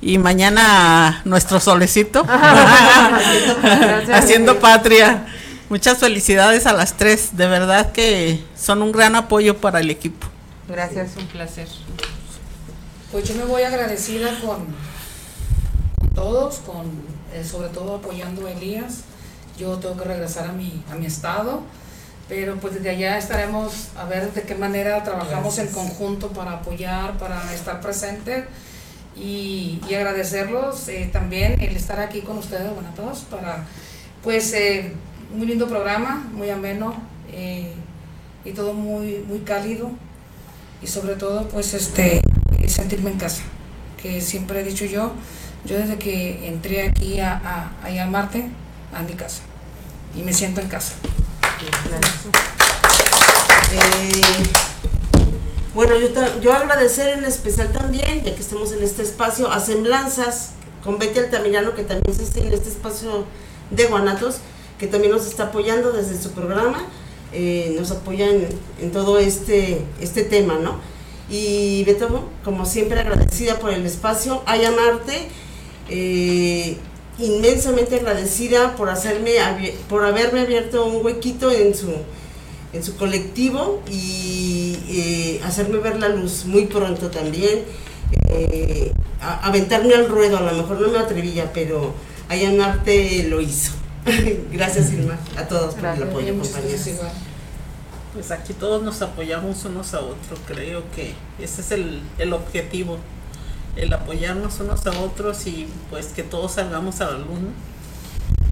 Y mañana nuestro solecito. Haciendo patria. Muchas felicidades a las tres. De verdad que son un gran apoyo para el equipo. Gracias. Un placer. Pues yo me voy agradecida con, con todos, con eh, sobre todo apoyando a Elías. Yo tengo que regresar a mi, a mi estado, pero pues desde allá estaremos a ver de qué manera trabajamos en conjunto para apoyar, para estar presentes y, y agradecerlos eh, también el estar aquí con ustedes, bueno, a todos, para pues eh, muy lindo programa, muy ameno eh, y todo muy, muy cálido y sobre todo pues este sentirme en casa que siempre he dicho yo yo desde que entré aquí a, a, a llamarte a mi casa. Y me siento en casa. Eh, bueno, yo, yo agradecer en especial también, ya que estamos en este espacio, a Semblanzas con Betty Altamirano, que también está en este espacio de Guanatos, que también nos está apoyando desde su programa, eh, nos apoya en, en todo este, este tema, ¿no? Y Beto, como siempre, agradecida por el espacio, a llamarte, eh, inmensamente agradecida por hacerme, por haberme abierto un huequito en su en su colectivo y eh, hacerme ver la luz muy pronto también. eh, a- aventarme al ruedo, a lo mejor no me atrevía, pero Allanarte lo hizo. Gracias, Irma, a todos por el apoyo, compañeros. Pues aquí todos nos apoyamos unos a otros. Creo que ese es el, el objetivo. El apoyarnos unos a otros y pues que todos salgamos a la luz. ¿no?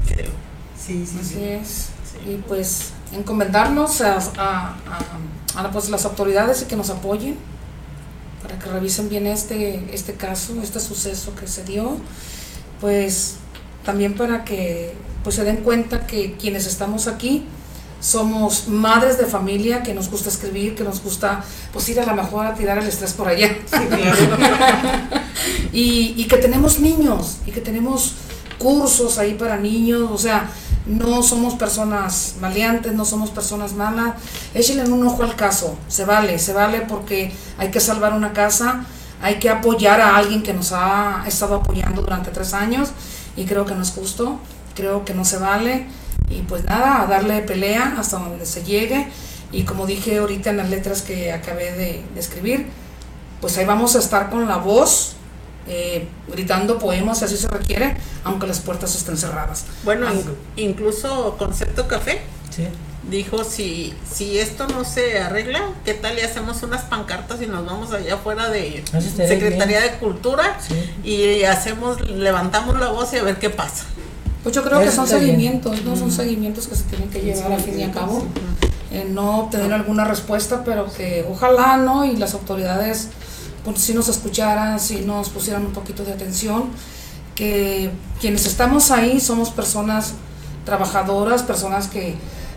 Creo. Sí, sí, Así sí. es. Y pues encomendarnos a, a- a- a, pues, las autoridades y que nos apoyen para que revisen bien este, este caso, este suceso que se dio. Pues también para que pues, se den cuenta que quienes estamos aquí somos madres de familia que nos gusta escribir, que nos gusta pues ir a la mejor a tirar el estrés por allá. y, y que tenemos niños y que tenemos cursos ahí para niños, o sea, no somos personas maleantes, no somos personas malas. Échenle un ojo al caso, se vale, se vale porque hay que salvar una casa, hay que apoyar a alguien que nos ha estado apoyando durante tres años y creo que no es justo, creo que no se vale y pues nada, a darle pelea hasta donde se llegue y como dije ahorita en las letras que acabé de, de escribir, pues ahí vamos a estar con la voz, eh, gritando poemas si así se requiere, aunque las puertas estén cerradas. Bueno, in- incluso Concepto Café Sí. dijo si, si esto no se arregla, ¿qué tal y hacemos unas pancartas y nos vamos allá afuera de Secretaría bien. de Cultura Sí. y hacemos, levantamos la voz y a ver qué pasa? Pues yo creo que son seguimientos, no son seguimientos que se tienen que llevar al fin y al cabo. eh, no obtener alguna respuesta, pero que ojalá, ¿no? Y las autoridades, pues si nos escucharan, si nos pusieran un poquito de atención, que quienes estamos ahí somos personas trabajadoras, personas que,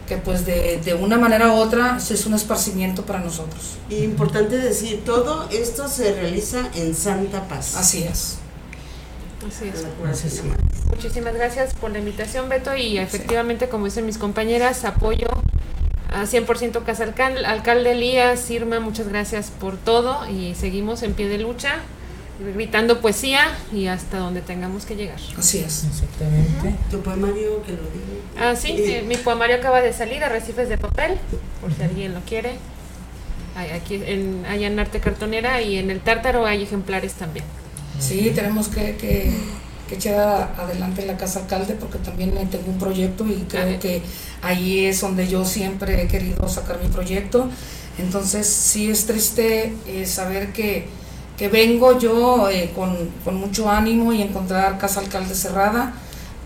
que pues de, de, una manera u otra es un esparcimiento para nosotros. Importante decir, todo esto se realiza en Santa Paz. Así es. Así es. Muchísimas gracias por la invitación, Beto, y efectivamente, como dicen mis compañeras, apoyo a 100% Casa Alcalde, alcalde Elías, Irma, muchas gracias por todo y seguimos en pie de lucha, gritando poesía y hasta donde tengamos que llegar. Así es. Exactamente. Tu poemario que lo digo. Ah, sí, eh, mi poemario acaba de salir, Arrecifes de Papel, por si alguien lo quiere. Hay, aquí en, allá en Arte Cartonera y en el Tártaro hay ejemplares también. Sí, tenemos que, que, que echar adelante la Casa Alcalde porque también tengo un proyecto y creo que ahí es donde yo siempre he querido sacar mi proyecto. Entonces sí es triste eh, saber que, que, vengo yo eh, con, con, mucho ánimo y encontrar Casa Alcalde cerrada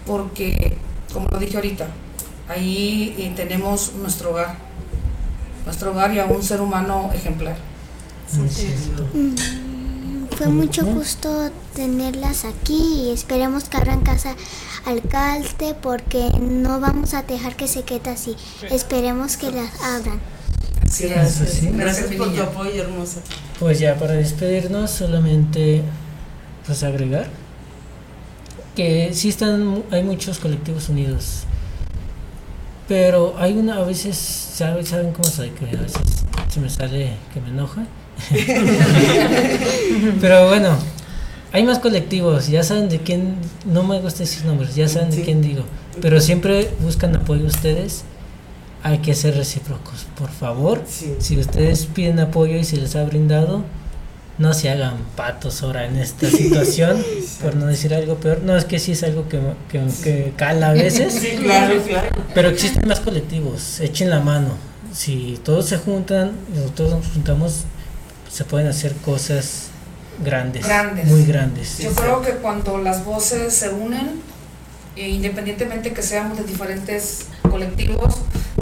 porque, como lo dije ahorita, ahí eh, tenemos nuestro hogar, nuestro hogar y a un ser humano ejemplar. Sí, fue mucho gusto tenerlas aquí y esperemos que abran casa alcalde porque no vamos a dejar que se quede así. Esperemos que las abran. Sí, gracias, sí. gracias por tu apoyo, hermosa. Pues ya para despedirnos, solamente pues agregar que sí están, hay muchos colectivos unidos, pero hay una, a veces, ¿saben, saben cómo soy? Que a veces se me sale que me enoja. Pero bueno, hay más colectivos, ya saben de quién, no me gusta decir nombres, ya saben de quién digo, pero siempre buscan apoyo ustedes, hay que ser recíprocos, por favor, si ustedes piden apoyo y se les ha brindado, no se hagan patos ahora en esta situación, por no decir algo peor, no es que sí es algo que, que, que cala a veces, pero existen más colectivos, echen la mano, si todos se juntan, todos nos juntamos, se pueden hacer cosas grandes, grandes. muy grandes. Yo creo que cuando las voces se unen, e independientemente que seamos de diferentes colectivos,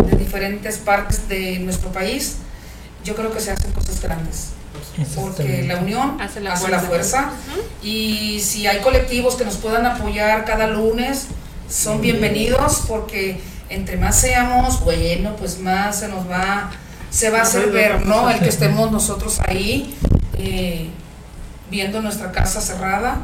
de diferentes partes de nuestro país, yo creo que se hacen cosas grandes. Porque la unión hace la hace fuerza, la fuerza uh -huh. y si hay colectivos que nos puedan apoyar cada lunes, son bienvenidos porque entre más seamos, bueno, pues más se nos va se va a hacer ver, ¿no? El que estemos nosotros ahí eh, viendo nuestra casa cerrada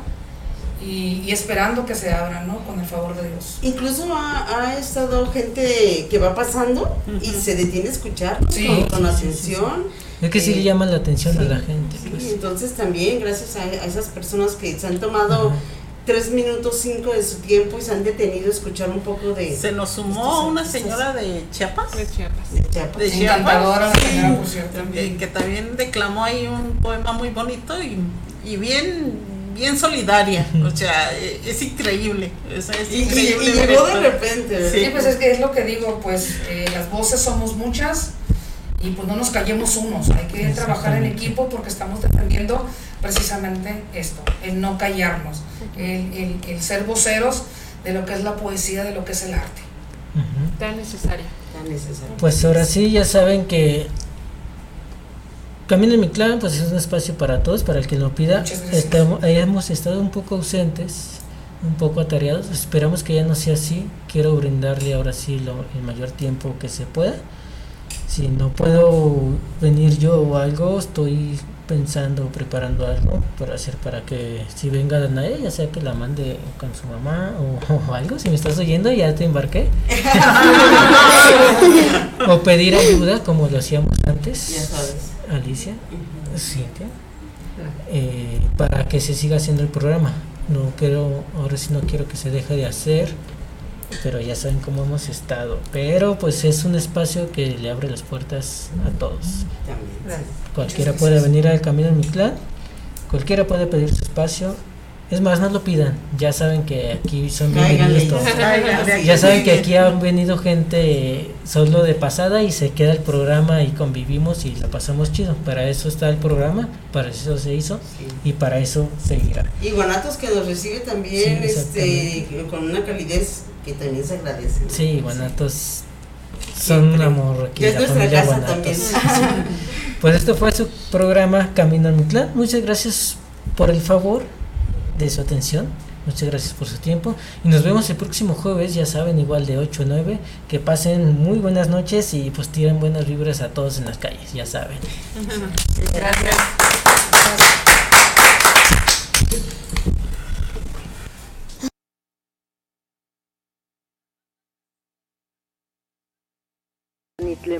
y, y, esperando que se abra, ¿no? Con el favor de Dios. Incluso ha, ha estado gente que va pasando uh -huh. y se detiene a escuchar sí, con, con, atención. Es que sí eh, le llama la atención sí, a la gente. Sí, pues. entonces también gracias a, a, esas personas que se han tomado... Uh -huh tres minutos cinco de su tiempo y se han detenido a escuchar un poco de... Se nos sumó una señora de Chiapas. De Chiapas. De Chiapas. De Chiapas. Encantadora sí, señora. También, que también declamó ahí un poema muy bonito y, y bien bien solidaria, o sea, es increíble, sea, es y, increíble. Y, y llegó de repente. Sí, pues es que es lo que digo, pues eh, las voces somos muchas y pues no nos callemos unos, hay que trabajar en equipo porque estamos defendiendo precisamente esto, el no callarnos, el, el, el, ser voceros de lo que es la poesía, de lo que es el arte. Uh -huh. Tan necesaria. Tan necesaria. Pues ahora sí, ya saben que Camino en mi clan pues es un espacio para todos, para el que lo pida. Estamos, hemos estado un poco ausentes, un poco atareados, esperamos que ya no sea así, quiero brindarle ahora sí lo, el mayor tiempo que se pueda. Si no puedo venir yo o algo, estoy pensando, preparando algo para hacer para que si venga Danae, ya sea que la mande con su mamá o, o algo, si me estás oyendo ya te embarqué. o pedir ayuda como lo hacíamos antes. Ya sabes. Alicia, uh -huh. Cintia, eh, para que se siga haciendo el programa. No quiero, ahora sí no quiero que se deje de hacer, pero ya saben cómo hemos estado. Pero pues es un espacio que le abre las puertas a todos. También. Cualquiera puede venir al Camino en mi clan, cualquiera puede pedir su espacio. Es más, no lo pidan. Ya saben que aquí son bienvenidos todos. Ya saben que aquí han venido gente solo de pasada y se queda el programa y convivimos y la pasamos chido. Para eso está el programa, para eso se hizo sí. y para eso seguirá. Y Guanatos que nos recibe también sí, este con una calidez que también se agradece. ¿no? Sí, Guanatos Son un amor aquí. es nuestra casa también. Pues esto fue su programa Camino a mi clan. Muchas gracias por el favor de su atención. Muchas gracias por su tiempo. Y nos vemos el próximo jueves, ya saben, igual de 8 a 9. Que pasen muy buenas noches y pues tiren buenas vibras a todos en las calles, ya saben. Gracias.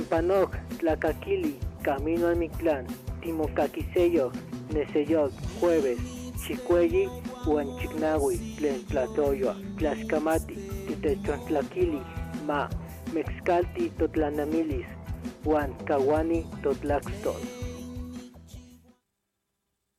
Nitlempanoc, Tlacaquili, Camino a Mictlán, Timocaquiseyoc, Neseyoc, Jueves, Chicuelli, Huanchignahui, Tlen Tlatoyoa, Tlaxcamati, Titechontlakili, Ma, Mexcalti, Totlanamilis, Huan Kawani, Totlaxtol.